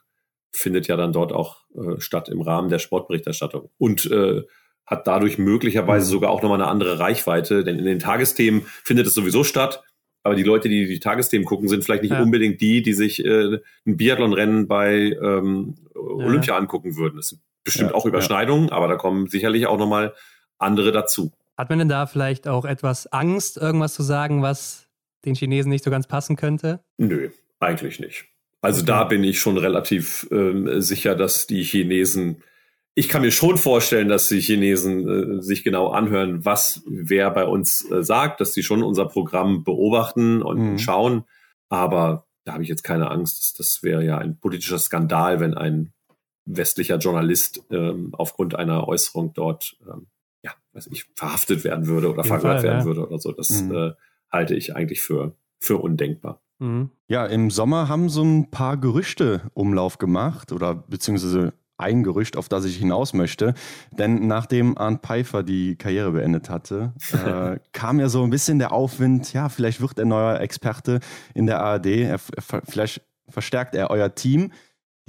findet ja dann dort auch äh, statt im Rahmen der Sportberichterstattung und äh, hat dadurch möglicherweise mhm. sogar auch nochmal eine andere Reichweite, denn in den Tagesthemen findet es sowieso statt. Aber die Leute, die die Tagesthemen gucken, sind vielleicht nicht ja. unbedingt die, die sich äh, ein Biathlonrennen bei ähm, Olympia ja. angucken würden. Es sind bestimmt ja, auch Überschneidungen, aber da kommen sicherlich auch nochmal andere dazu. Hat man denn da vielleicht auch etwas Angst, irgendwas zu sagen, was den Chinesen nicht so ganz passen könnte? Nö, eigentlich nicht. Also okay. da bin ich schon relativ äh, sicher, dass die Chinesen, ich kann mir schon vorstellen, dass die Chinesen äh, sich genau anhören, was wer bei uns äh, sagt, dass sie schon unser Programm beobachten und mhm. schauen. Aber da habe ich jetzt keine Angst. Das, wäre ja ein politischer Skandal, wenn ein westlicher Journalist ähm, aufgrund einer Äußerung dort ähm, weiß ich, verhaftet werden würde oder verhört werden ja. würde oder so. Das mhm. äh, halte ich eigentlich für, für undenkbar. Mhm. Ja, im Sommer haben so ein paar Gerüchte Umlauf gemacht oder beziehungsweise ein Gerücht, auf das ich hinaus möchte. Denn nachdem Arndt Pfeiffer die Karriere beendet hatte, äh, <laughs> kam ja so ein bisschen der Aufwind, ja, vielleicht wird er neuer Experte in der ARD, er, er, vielleicht verstärkt er euer Team.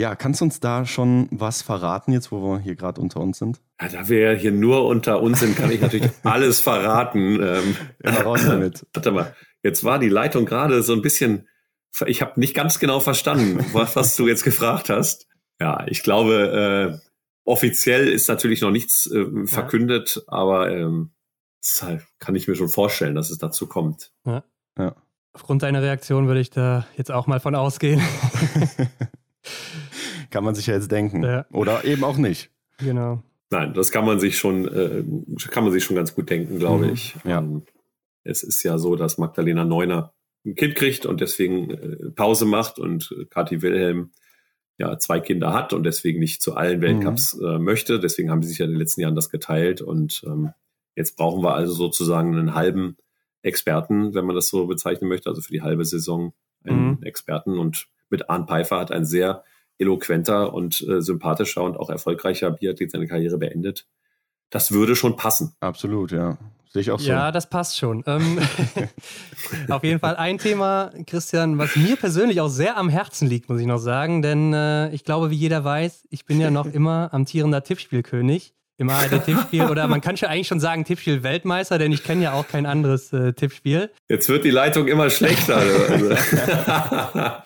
Ja, kannst du uns da schon was verraten, jetzt wo wir hier gerade unter uns sind? Ja, da wir hier nur unter uns sind, kann ich natürlich <laughs> alles verraten. Ähm, ja, raus damit. Warte mal, jetzt war die Leitung gerade so ein bisschen, ich habe nicht ganz genau verstanden, was, was du jetzt gefragt hast. Ja, ich glaube, äh, offiziell ist natürlich noch nichts äh, verkündet, ja. aber ähm, halt, kann ich mir schon vorstellen, dass es dazu kommt. Ja. ja. Aufgrund deiner Reaktion würde ich da jetzt auch mal von ausgehen. <laughs> <laughs> kann man sich ja jetzt denken. Ja. Oder eben auch nicht. Genau. Nein, das kann man sich schon, äh, kann man sich schon ganz gut denken, glaube mhm. ich. Ja. Ähm, es ist ja so, dass Magdalena Neuner ein Kind kriegt und deswegen äh, Pause macht und Kathi Wilhelm ja zwei Kinder hat und deswegen nicht zu allen Weltcups mhm. äh, möchte. Deswegen haben sie sich ja in den letzten Jahren das geteilt und ähm, jetzt brauchen wir also sozusagen einen halben Experten, wenn man das so bezeichnen möchte, also für die halbe Saison einen mhm. Experten und mit Arndt Pfeiffer hat ein sehr eloquenter und äh, sympathischer und auch erfolgreicher Biathlet seine Karriere beendet. Das würde schon passen. Absolut, ja. Sehe ich auch so. Ja, das passt schon. Ähm, <laughs> auf jeden Fall ein Thema, Christian, was mir persönlich auch sehr am Herzen liegt, muss ich noch sagen. Denn äh, ich glaube, wie jeder weiß, ich bin ja noch <laughs> immer amtierender Tippspielkönig im ARD-Tippspiel oder man kann schon eigentlich schon sagen Tippspiel-Weltmeister, denn ich kenne ja auch kein anderes äh, Tippspiel. Jetzt wird die Leitung immer schlechter. <laughs>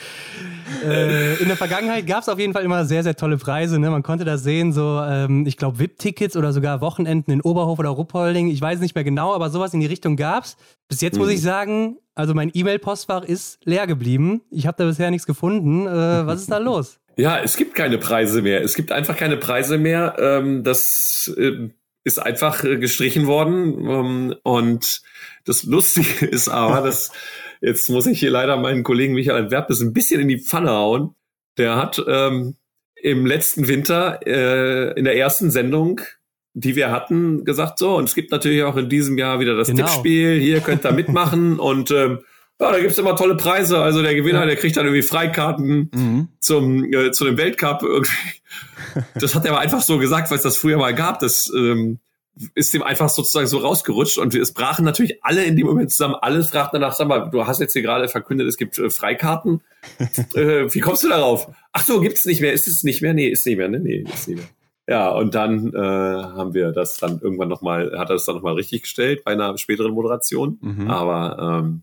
Äh, in der Vergangenheit gab es auf jeden Fall immer sehr, sehr tolle Preise. Ne? Man konnte das sehen, so, ähm, ich glaube, VIP-Tickets oder sogar Wochenenden in Oberhof oder Ruppolding. Ich weiß nicht mehr genau, aber sowas in die Richtung gab es. Bis jetzt mhm. muss ich sagen, Also mein E-Mail-Postfach ist leer geblieben. Ich habe da bisher nichts gefunden. Äh, was ist da <laughs> los? Ja, es gibt keine Preise mehr. Es gibt einfach keine Preise mehr. Ähm, das äh, ist einfach äh, gestrichen worden. Ähm, und das Lustige <laughs> ist aber, dass jetzt muss ich hier leider meinen Kollegen Michael Werpes ein bisschen in die Pfanne hauen. Der hat ähm, im letzten Winter äh, in der ersten Sendung die wir hatten, gesagt, so, und es gibt natürlich auch in diesem Jahr wieder das genau. Tippspiel, hier könnt ihr mitmachen <laughs> und ähm, ja, da gibt's immer tolle Preise. Also der Gewinner, ja. der kriegt dann irgendwie Freikarten mhm. zum, äh, zu dem Weltcup. Irgendwie. <laughs> Das hat er aber einfach so gesagt, weil es das früher mal gab. Das ähm, ist dem einfach sozusagen so rausgerutscht und es brachen natürlich alle in dem Moment zusammen. Alles fragten danach, sag mal, du hast jetzt hier gerade verkündet, es gibt äh, Freikarten. <laughs> äh, wie kommst du darauf? Ach so, gibt's nicht mehr? Ist es nicht mehr? Nee, ist nicht mehr. Ne? Nee, ist nicht mehr. Ja, und dann äh, haben wir das dann irgendwann nochmal, hat er das dann nochmal richtig gestellt bei einer späteren Moderation. Mhm. Aber ähm,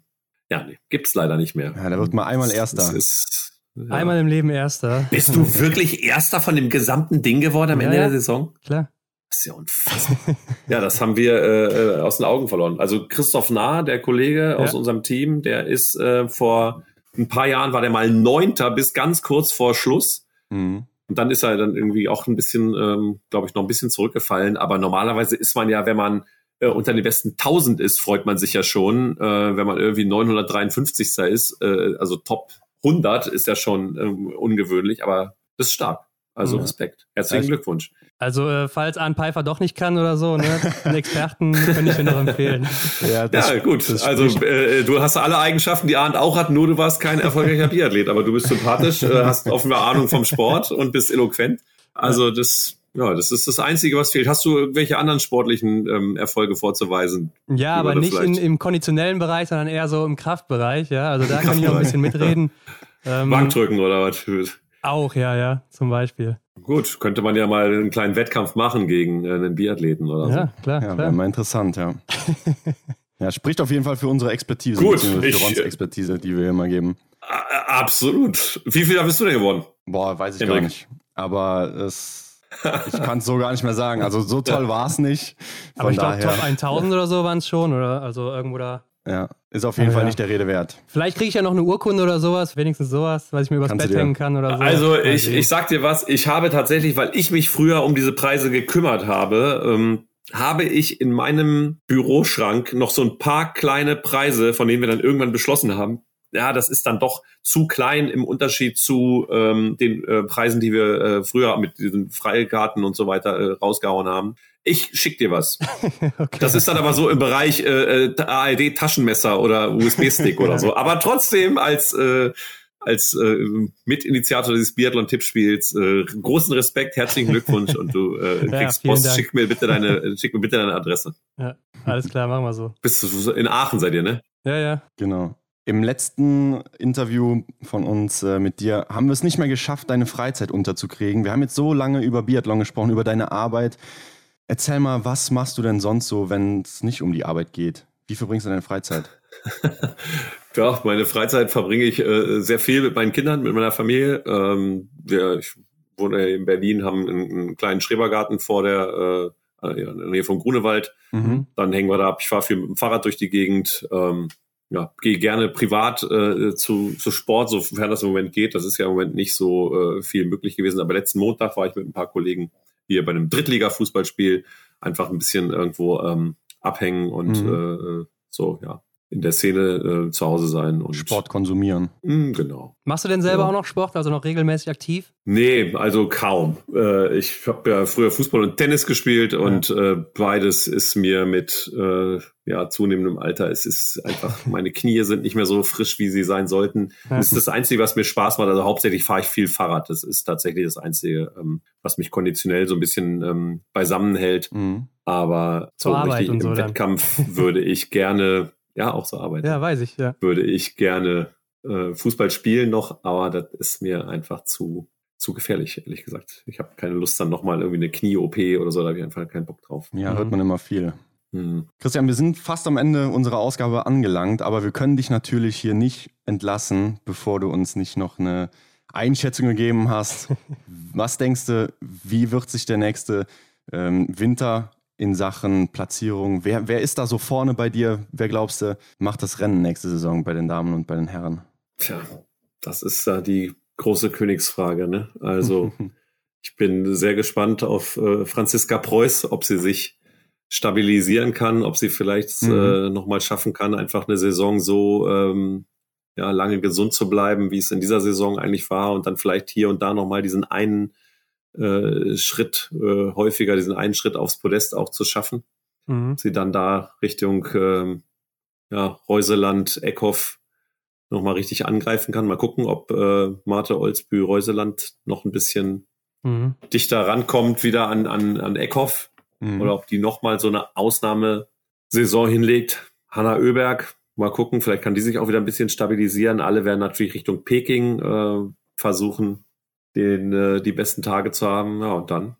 ja, nee, gibt's leider nicht mehr. Ja, da wird mal einmal Erster. Ist, ja. Einmal im Leben Erster. Bist du wirklich Erster von dem gesamten Ding geworden am ja, Ende der Saison? Klar. Das ist ja unfassbar. <laughs> ja, das haben wir äh, äh, aus den Augen verloren. Also Christoph Nahr, der Kollege ja. aus unserem Team, der ist äh, vor ein paar Jahren war der mal Neunter bis ganz kurz vor Schluss. Mhm. Und dann ist er dann irgendwie auch ein bisschen, ähm, glaube ich, noch ein bisschen zurückgefallen. Aber normalerweise ist man ja, wenn man äh, unter den besten 1000 ist, freut man sich ja schon. Äh, wenn man irgendwie 953. ist, äh, also Top 100 ist ja schon ähm, ungewöhnlich, aber das ist stark. Also ja. Respekt. Herzlichen Glückwunsch. Also, äh, falls Arne Pfeiffer doch nicht kann oder so, ne, einen Experten <laughs> könnte ich mir noch empfehlen. Ja, das, ja gut. Also, äh, du hast alle Eigenschaften, die Arndt auch hat, nur du warst kein erfolgreicher Biathlet, aber du bist sympathisch, äh, hast offenbar Ahnung vom Sport und bist eloquent. Also, das, ja, das ist das Einzige, was fehlt. Hast du irgendwelche anderen sportlichen ähm, Erfolge vorzuweisen? Ja, aber nicht in, im konditionellen Bereich, sondern eher so im Kraftbereich, ja. Also, da kann ich auch ein bisschen <laughs> mitreden. <laughs> Ähm, Bankdrücken oder was? Auch, ja, ja, zum Beispiel. Gut, könnte man ja mal einen kleinen Wettkampf machen gegen äh, einen Biathleten oder ja, so. Klar, ja, wäre mal interessant, ja. <laughs> ja, spricht auf jeden Fall für unsere Expertise. Gut, für ich, Rons Expertise, die wir immer geben. Absolut. Wie viel bist du denn geworden? Boah, weiß ich Henrik. gar nicht. Aber es, ich kann es so gar nicht mehr sagen. Also so toll <laughs> war es nicht. Von Aber ich glaube, Top 1000 oder so waren es schon, oder? Also irgendwo da. Ja, ist auf jeden ja, Fall ja. nicht der Rede wert. Vielleicht kriege ich ja noch eine Urkunde oder sowas, wenigstens sowas, was ich mir übers Kannst Bett hängen kann oder so. Also ich, ich sag dir was, ich habe tatsächlich, weil ich mich früher um diese Preise gekümmert habe, ähm, habe ich in meinem Büroschrank noch so ein paar kleine Preise, von denen wir dann irgendwann beschlossen haben. Ja, das ist dann doch zu klein im Unterschied zu ähm, den äh, Preisen, die wir äh, früher mit diesen Freikarten und so weiter äh, rausgehauen haben ich schick dir was. <laughs> okay. Das ist dann aber so im Bereich äh, äh ARD Taschenmesser oder USB-Stick oder so. Aber trotzdem als äh, als äh, Mitinitiator dieses Biathlon-Tippspiels äh, großen Respekt, herzlichen Glückwunsch und du äh, <laughs> kriegst ja, Post. Schick mir bitte deine, schick mir bitte deine Adresse. Ja, alles klar, machen wir so. Bist du in Aachen seid ihr, ne? Ja, ja. Genau. Im letzten Interview von uns äh, mit dir haben wir es nicht mehr geschafft, deine Freizeit unterzukriegen. Wir haben jetzt so lange über Biathlon gesprochen, über deine Arbeit. Erzähl mal, was machst du denn sonst so, wenn es nicht um die Arbeit geht? Wie verbringst du deine Freizeit? <laughs> ja, meine Freizeit verbringe ich äh, sehr viel mit meinen Kindern, mit meiner Familie. Ähm, wir, ich wohne in Berlin, haben einen, einen kleinen Schrebergarten vor der äh, äh in der Nähe von Grunewald. Mhm. Dann hängen wir da ab. Ich fahre viel mit dem Fahrrad durch die Gegend. Ähm, ja, gehe gerne privat äh, zu, zu Sport, sofern das im Moment geht. Das ist ja im Moment nicht so äh, viel möglich gewesen. Aber letzten Montag war ich mit ein paar Kollegen hier bei einem Drittliga-Fußballspiel einfach ein bisschen irgendwo ähm, abhängen und mhm. äh, so, ja, in der Szene äh, zu Hause sein und Sport konsumieren. Mh, hm, genau. Machst du denn selber ja. auch noch Sport, also noch regelmäßig aktiv? Nee, also kaum. Äh, ich habe ja früher Fußball und Tennis gespielt ja. und äh, beides ist mir mit äh, ja zunehmendem Alter. Es ist einfach <laughs> meine Knie sind nicht mehr so frisch, wie sie sein sollten. Ja. Das ist das Einzige, was mir Spaß macht. Also hauptsächlich fahre ich viel Fahrrad. Das ist tatsächlich das Einzige, ähm, was mich konditionell so ein bisschen ähm, beisammen hält. Mhm. Aber Zur so Arbeit richtig und im so Wettkampf würde ich gerne ja, auch so arbeiten. Ja, weiß ich, ja. Würde ich gerne äh, Fußball spielen noch, aber das ist mir einfach zu, zu gefährlich, ehrlich gesagt. Ich habe keine Lust, dann nochmal irgendwie eine Knie-OP oder so, da habe ich einfach keinen Bock drauf. Ja, mhm. hört man immer viel. Mhm. Christian, wir sind fast am Ende unserer Ausgabe angelangt, aber wir können dich natürlich hier nicht entlassen, bevor du uns nicht noch eine Einschätzung gegeben hast. <laughs> Was denkst du, wie wird sich der nächste ähm, Winter in Sachen Platzierung? Wer, wer ist da so vorne bei dir? Wer glaubst du, macht das Rennen nächste Saison bei den Damen und bei den Herren? Tja, das ist da die große Königsfrage. Ne? Also <laughs> ich bin sehr gespannt auf äh, Franziska Preuß, ob sie sich stabilisieren kann, ob sie vielleicht mhm. äh, nochmal schaffen kann, einfach eine Saison so ähm, ja, lange gesund zu bleiben, wie es in dieser Saison eigentlich war und dann vielleicht hier und da nochmal diesen einen äh, Schritt äh, häufiger, diesen einen Schritt aufs Podest auch zu schaffen. Mhm. Sie dann da Richtung äh, ja, Reuseland, Eckhoff nochmal richtig angreifen kann. Mal gucken, ob äh, Marte Olsbü Reuseland noch ein bisschen mhm. dichter rankommt wieder an, an, an Eckhoff mhm. oder ob die nochmal so eine Ausnahmesaison hinlegt. Hanna Oeberg, mal gucken, vielleicht kann die sich auch wieder ein bisschen stabilisieren. Alle werden natürlich Richtung Peking äh, versuchen, den, äh, die besten Tage zu haben. Ja, und dann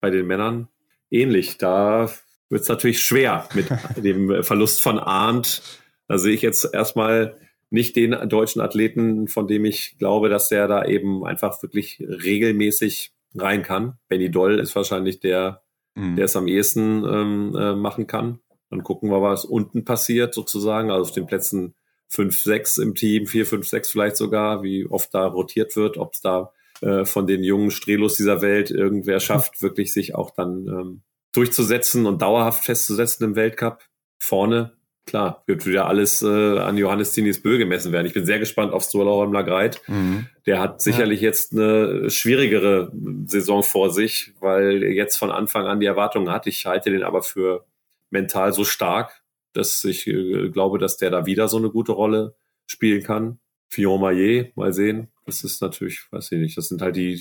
bei den Männern ähnlich. Da wird es natürlich schwer mit <laughs> dem Verlust von Arndt. Da sehe ich jetzt erstmal nicht den deutschen Athleten, von dem ich glaube, dass der da eben einfach wirklich regelmäßig rein kann. Benny Doll ist wahrscheinlich der, mhm. der es am ehesten ähm, äh, machen kann. Dann gucken wir, was unten passiert sozusagen, also auf den Plätzen 5, 6 im Team, 4, 5, 6 vielleicht sogar, wie oft da rotiert wird, ob es da äh, von den jungen Strelos dieser Welt irgendwer schafft, wirklich sich auch dann ähm, durchzusetzen und dauerhaft festzusetzen im Weltcup. Vorne klar, wird wieder alles äh, an Johannes Zinis Bö gemessen werden. Ich bin sehr gespannt auf Sturla Lagreit. Mhm. Der hat sicherlich ja. jetzt eine schwierigere Saison vor sich, weil er jetzt von Anfang an die Erwartungen hat. Ich halte den aber für mental so stark, dass ich äh, glaube, dass der da wieder so eine gute Rolle spielen kann. Fillon Maillet, mal sehen. Das ist natürlich, weiß ich nicht, das sind halt die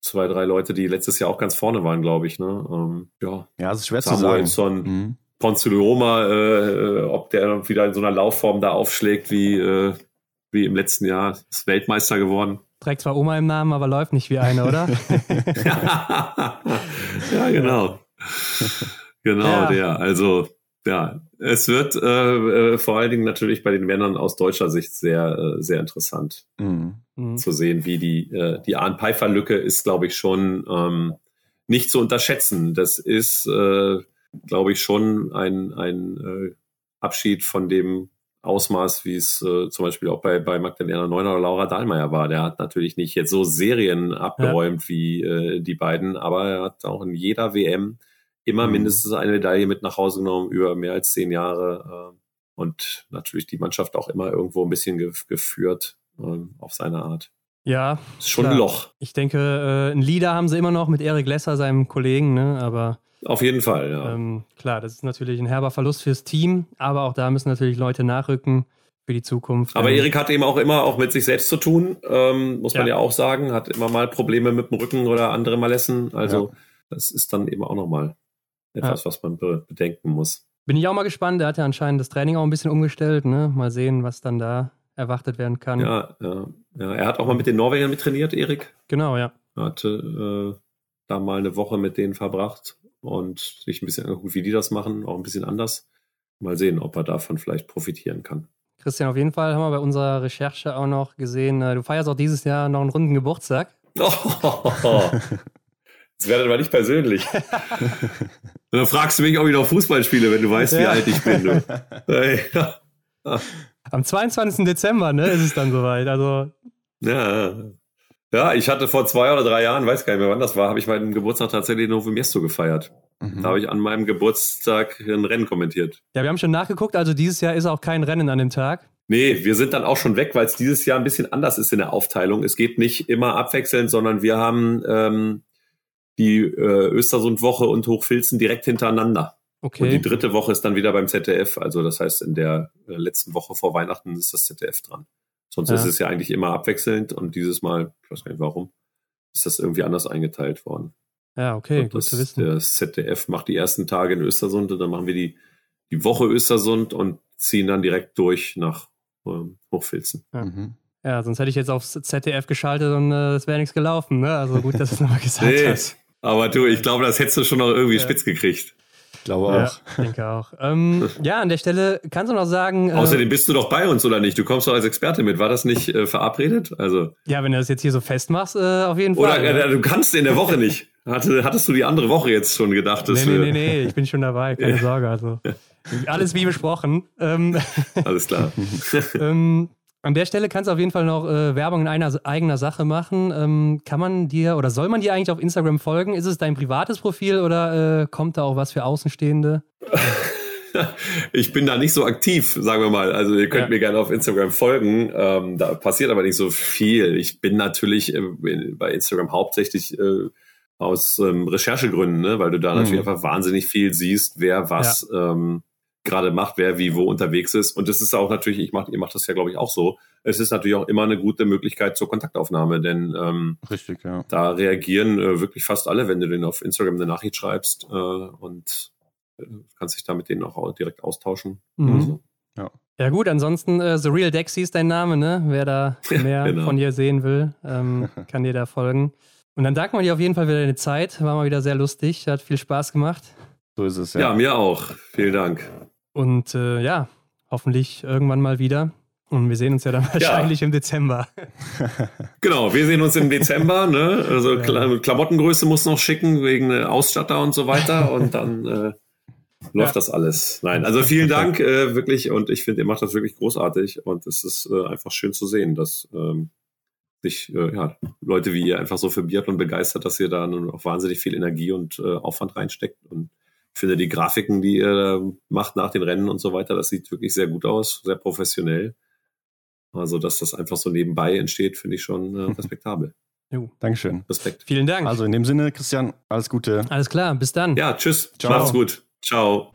zwei, drei Leute, die letztes Jahr auch ganz vorne waren, glaube ich. Ne? Ähm, ja, ja, das ist schwer Samuelson, zu sagen. Mhm. Ponzilioma, äh, ob der wieder in so einer Laufform da aufschlägt wie, äh, wie im letzten Jahr, ist Weltmeister geworden. Trägt zwar Oma im Namen, aber läuft nicht wie eine, oder? <laughs> ja, genau. <laughs> Genau, ja. der. Also, ja, es wird äh, äh, vor allen Dingen natürlich bei den Männern aus deutscher Sicht sehr, äh, sehr interessant mhm. mhm. zu sehen, wie die, äh, die Arn-Pfeiffer-Lücke ist, glaube ich, schon ähm, nicht zu unterschätzen. Das ist, äh, glaube ich, schon ein, ein äh, Abschied von dem Ausmaß, wie es äh, zum Beispiel auch bei, bei Magdalena Neuner oder Laura Dahlmeier war. Der hat natürlich nicht jetzt so Serien abgeräumt ja. wie äh, die beiden, aber er hat auch in jeder WM immer mhm. mindestens eine Medaille mit nach Hause genommen über mehr als zehn Jahre äh, und natürlich die Mannschaft auch immer irgendwo ein bisschen ge geführt äh, auf seine Art. Ja. Ist schon klar. ein Loch. Ich denke, äh, ein Leader haben sie immer noch mit Erik Lesser, seinem Kollegen, ne? aber. Auf jeden Fall, ja. Ähm, klar, das ist natürlich ein herber Verlust fürs Team, aber auch da müssen natürlich Leute nachrücken für die Zukunft. Aber Erik hat eben auch immer auch mit sich selbst zu tun, ähm, muss man ja. ja auch sagen. Hat immer mal Probleme mit dem Rücken oder andere Malessen. Also ja. das ist dann eben auch nochmal etwas, ja. was man be bedenken muss. Bin ich auch mal gespannt. Er hat ja anscheinend das Training auch ein bisschen umgestellt. Ne? Mal sehen, was dann da erwartet werden kann. Ja, ja, ja. Er hat auch mal mit den Norwegern mit trainiert, Erik. Genau, ja. Er hatte äh, da mal eine Woche mit denen verbracht und sich ein bisschen angeguckt, wie die das machen, auch ein bisschen anders. Mal sehen, ob er davon vielleicht profitieren kann. Christian, auf jeden Fall haben wir bei unserer Recherche auch noch gesehen, äh, du feierst auch dieses Jahr noch einen runden Geburtstag. Oh, <laughs> <laughs> Das wäre aber nicht persönlich. <laughs> dann fragst du mich, ob ich noch Fußball spiele, wenn du weißt, ja. wie alt ich bin. Du. <laughs> Am 22. Dezember, ne, ist es dann soweit. Also. Ja. Ja, ich hatte vor zwei oder drei Jahren, weiß gar nicht mehr wann das war, habe ich meinen Geburtstag tatsächlich in Novo Miesto gefeiert. Mhm. Da habe ich an meinem Geburtstag ein Rennen kommentiert. Ja, wir haben schon nachgeguckt, also dieses Jahr ist auch kein Rennen an dem Tag. Nee, wir sind dann auch schon weg, weil es dieses Jahr ein bisschen anders ist in der Aufteilung. Es geht nicht immer abwechselnd, sondern wir haben ähm, die äh, Östersund-Woche und Hochfilzen direkt hintereinander. Okay. Und die dritte Woche ist dann wieder beim ZDF. Also das heißt, in der äh, letzten Woche vor Weihnachten ist das ZDF dran. Sonst ja. ist es ja eigentlich immer abwechselnd und dieses Mal, ich weiß gar nicht warum, ist das irgendwie anders eingeteilt worden. Ja, okay, und gut das, zu wissen. Das ZDF macht die ersten Tage in Östersund und dann machen wir die, die Woche Östersund und ziehen dann direkt durch nach ähm, Hochfilzen. Ja. Mhm. ja. sonst hätte ich jetzt aufs ZDF geschaltet und äh, es wäre nichts gelaufen. Ne? Also gut, dass du es nochmal <laughs> gesagt nee. hast. Aber du, ich glaube, das hättest du schon noch irgendwie ja. spitz gekriegt. Ich glaube auch. Ja, ich denke auch. Ähm, ja, an der Stelle kannst du noch sagen. Äh, Außerdem bist du doch bei uns, oder nicht? Du kommst doch als Experte mit. War das nicht äh, verabredet? Also. Ja, wenn du das jetzt hier so festmachst, äh, auf jeden Fall. Oder äh, du kannst in der Woche nicht. Hatte, hattest du die andere Woche jetzt schon gedacht? Dass nee, nee, nee, nee, ich bin schon dabei, keine <laughs> Sorge. Also alles wie besprochen. Ähm, alles klar. <laughs> ähm, an der Stelle kannst du auf jeden Fall noch äh, Werbung in einer eigener Sache machen. Ähm, kann man dir oder soll man dir eigentlich auf Instagram folgen? Ist es dein privates Profil oder äh, kommt da auch was für Außenstehende? <laughs> ich bin da nicht so aktiv, sagen wir mal. Also ihr könnt ja. mir gerne auf Instagram folgen. Ähm, da passiert aber nicht so viel. Ich bin natürlich äh, bei Instagram hauptsächlich äh, aus ähm, Recherchegründen, ne? weil du da mhm. natürlich einfach wahnsinnig viel siehst, wer was ja. ähm, gerade macht, wer wie wo unterwegs ist. Und das ist auch natürlich, ich mach, ihr macht das ja, glaube ich, auch so. Es ist natürlich auch immer eine gute Möglichkeit zur Kontaktaufnahme, denn ähm, Richtig, ja. da reagieren äh, wirklich fast alle, wenn du denen auf Instagram eine Nachricht schreibst äh, und äh, kannst dich da mit denen auch direkt austauschen. Mhm. Also. Ja. Ja gut, ansonsten äh, The Real Dexy ist dein Name, ne? Wer da <laughs> mehr genau. von dir sehen will, ähm, <laughs> kann dir da folgen. Und dann danken wir dir auf jeden Fall für deine Zeit. War mal wieder sehr lustig. Hat viel Spaß gemacht. So ist es, ja. Ja, mir auch. Vielen Dank. Und äh, ja, hoffentlich irgendwann mal wieder. Und wir sehen uns ja dann wahrscheinlich ja. im Dezember. <laughs> genau, wir sehen uns im Dezember. Ne? Also ja. Klamottengröße muss noch schicken wegen äh, Ausstatter und so weiter. Und dann äh, <laughs> läuft ja. das alles. Nein, also vielen Dank äh, wirklich. Und ich finde, ihr macht das wirklich großartig. Und es ist äh, einfach schön zu sehen, dass ähm, sich äh, ja, Leute wie ihr einfach so für Biathlon begeistert, dass ihr da auch wahnsinnig viel Energie und äh, Aufwand reinsteckt. Und ich finde die Grafiken, die ihr macht nach den Rennen und so weiter, das sieht wirklich sehr gut aus, sehr professionell. Also, dass das einfach so nebenbei entsteht, finde ich schon äh, <laughs> respektabel. Jo. Dankeschön. Respekt. Vielen Dank. Also in dem Sinne, Christian, alles Gute. Alles klar, bis dann. Ja, tschüss. Ciao. Macht's gut. Ciao.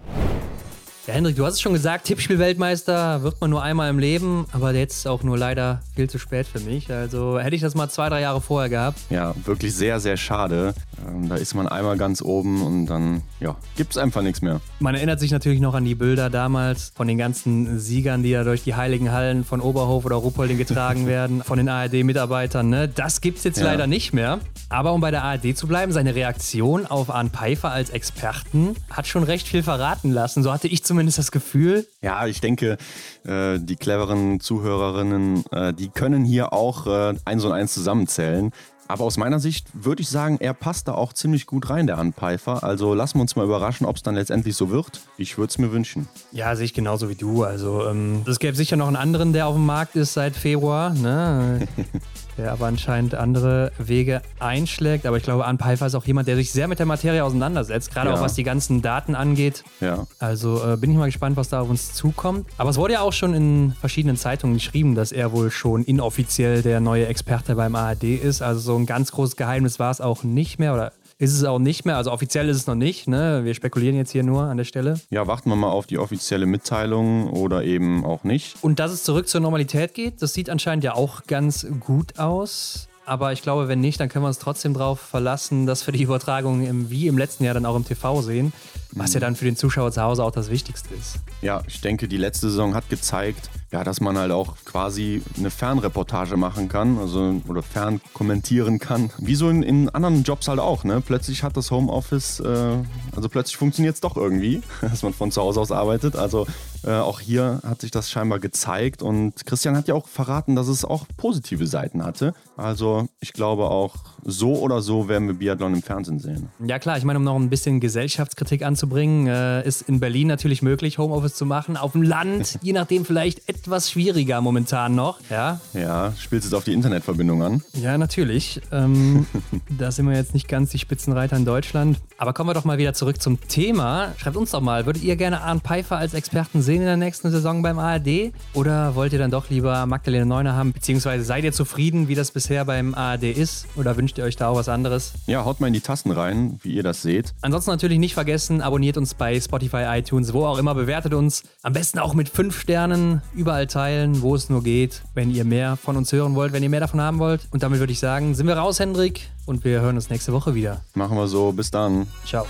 Ja, Hendrik, du hast es schon gesagt, Tippspielweltmeister wird man nur einmal im Leben, aber jetzt auch nur leider viel zu spät für mich. Also hätte ich das mal zwei, drei Jahre vorher gehabt. Ja, wirklich sehr, sehr schade. Ähm, da ist man einmal ganz oben und dann, ja, gibt es einfach nichts mehr. Man erinnert sich natürlich noch an die Bilder damals von den ganzen Siegern, die da durch die heiligen Hallen von Oberhof oder Ruppolding getragen <laughs> werden, von den ARD-Mitarbeitern. Ne? Das gibt es jetzt ja. leider nicht mehr. Aber um bei der ARD zu bleiben, seine Reaktion auf Arne Pfeiffer als Experten hat schon recht viel verraten lassen. So hatte ich zumindest das Gefühl. Ja, ich denke, äh, die cleveren Zuhörerinnen, äh, die können hier auch äh, eins und eins zusammenzählen. Aber aus meiner Sicht würde ich sagen, er passt da auch ziemlich gut rein, der Anpfeifer. Also lassen wir uns mal überraschen, ob es dann letztendlich so wird. Ich würde es mir wünschen. Ja, sehe ich genauso wie du. Also ähm, es gäbe sicher noch einen anderen, der auf dem Markt ist seit Februar. Ne? <laughs> der aber anscheinend andere Wege einschlägt. Aber ich glaube, Arne Pfeiffer ist auch jemand, der sich sehr mit der Materie auseinandersetzt, gerade ja. auch was die ganzen Daten angeht. Ja. Also äh, bin ich mal gespannt, was da auf uns zukommt. Aber es wurde ja auch schon in verschiedenen Zeitungen geschrieben, dass er wohl schon inoffiziell der neue Experte beim ARD ist. Also so ein ganz großes Geheimnis war es auch nicht mehr oder ist es auch nicht mehr. Also offiziell ist es noch nicht. Ne? Wir spekulieren jetzt hier nur an der Stelle. Ja, warten wir mal auf die offizielle Mitteilung oder eben auch nicht. Und dass es zurück zur Normalität geht, das sieht anscheinend ja auch ganz gut aus. Aber ich glaube, wenn nicht, dann können wir uns trotzdem darauf verlassen, dass wir die Übertragung im, wie im letzten Jahr dann auch im TV sehen, was ja dann für den Zuschauer zu Hause auch das Wichtigste ist. Ja, ich denke, die letzte Saison hat gezeigt, ja, dass man halt auch quasi eine Fernreportage machen kann, also oder fern kommentieren kann. Wie so in, in anderen Jobs halt auch, ne? Plötzlich hat das Homeoffice, äh, also plötzlich funktioniert es doch irgendwie, <laughs> dass man von zu Hause aus arbeitet. Also äh, auch hier hat sich das scheinbar gezeigt und Christian hat ja auch verraten, dass es auch positive Seiten hatte. Also ich glaube auch, so oder so werden wir Biathlon im Fernsehen sehen. Ja klar, ich meine, um noch ein bisschen Gesellschaftskritik anzubringen, äh, ist in Berlin natürlich möglich, Homeoffice zu machen. Auf dem Land, <laughs> je nachdem vielleicht etwas schwieriger momentan noch. Ja, ja spielst jetzt auf die Internetverbindung an? Ja, natürlich. Ähm, <laughs> da sind wir jetzt nicht ganz die Spitzenreiter in Deutschland. Aber kommen wir doch mal wieder zurück zum Thema. Schreibt uns doch mal, würdet ihr gerne Arndt Pfeiffer als Experten sehen in der nächsten Saison beim ARD? Oder wollt ihr dann doch lieber Magdalena Neuner haben? Beziehungsweise seid ihr zufrieden, wie das bisher beim ARD ist? Oder wünscht ihr euch da auch was anderes? Ja, haut mal in die Tasten rein, wie ihr das seht. Ansonsten natürlich nicht vergessen, abonniert uns bei Spotify, iTunes, wo auch immer, bewertet uns. Am besten auch mit fünf Sternen. Über überall teilen, wo es nur geht, wenn ihr mehr von uns hören wollt, wenn ihr mehr davon haben wollt. Und damit würde ich sagen, sind wir raus, Hendrik, und wir hören uns nächste Woche wieder. Machen wir so. Bis dann. Ciao.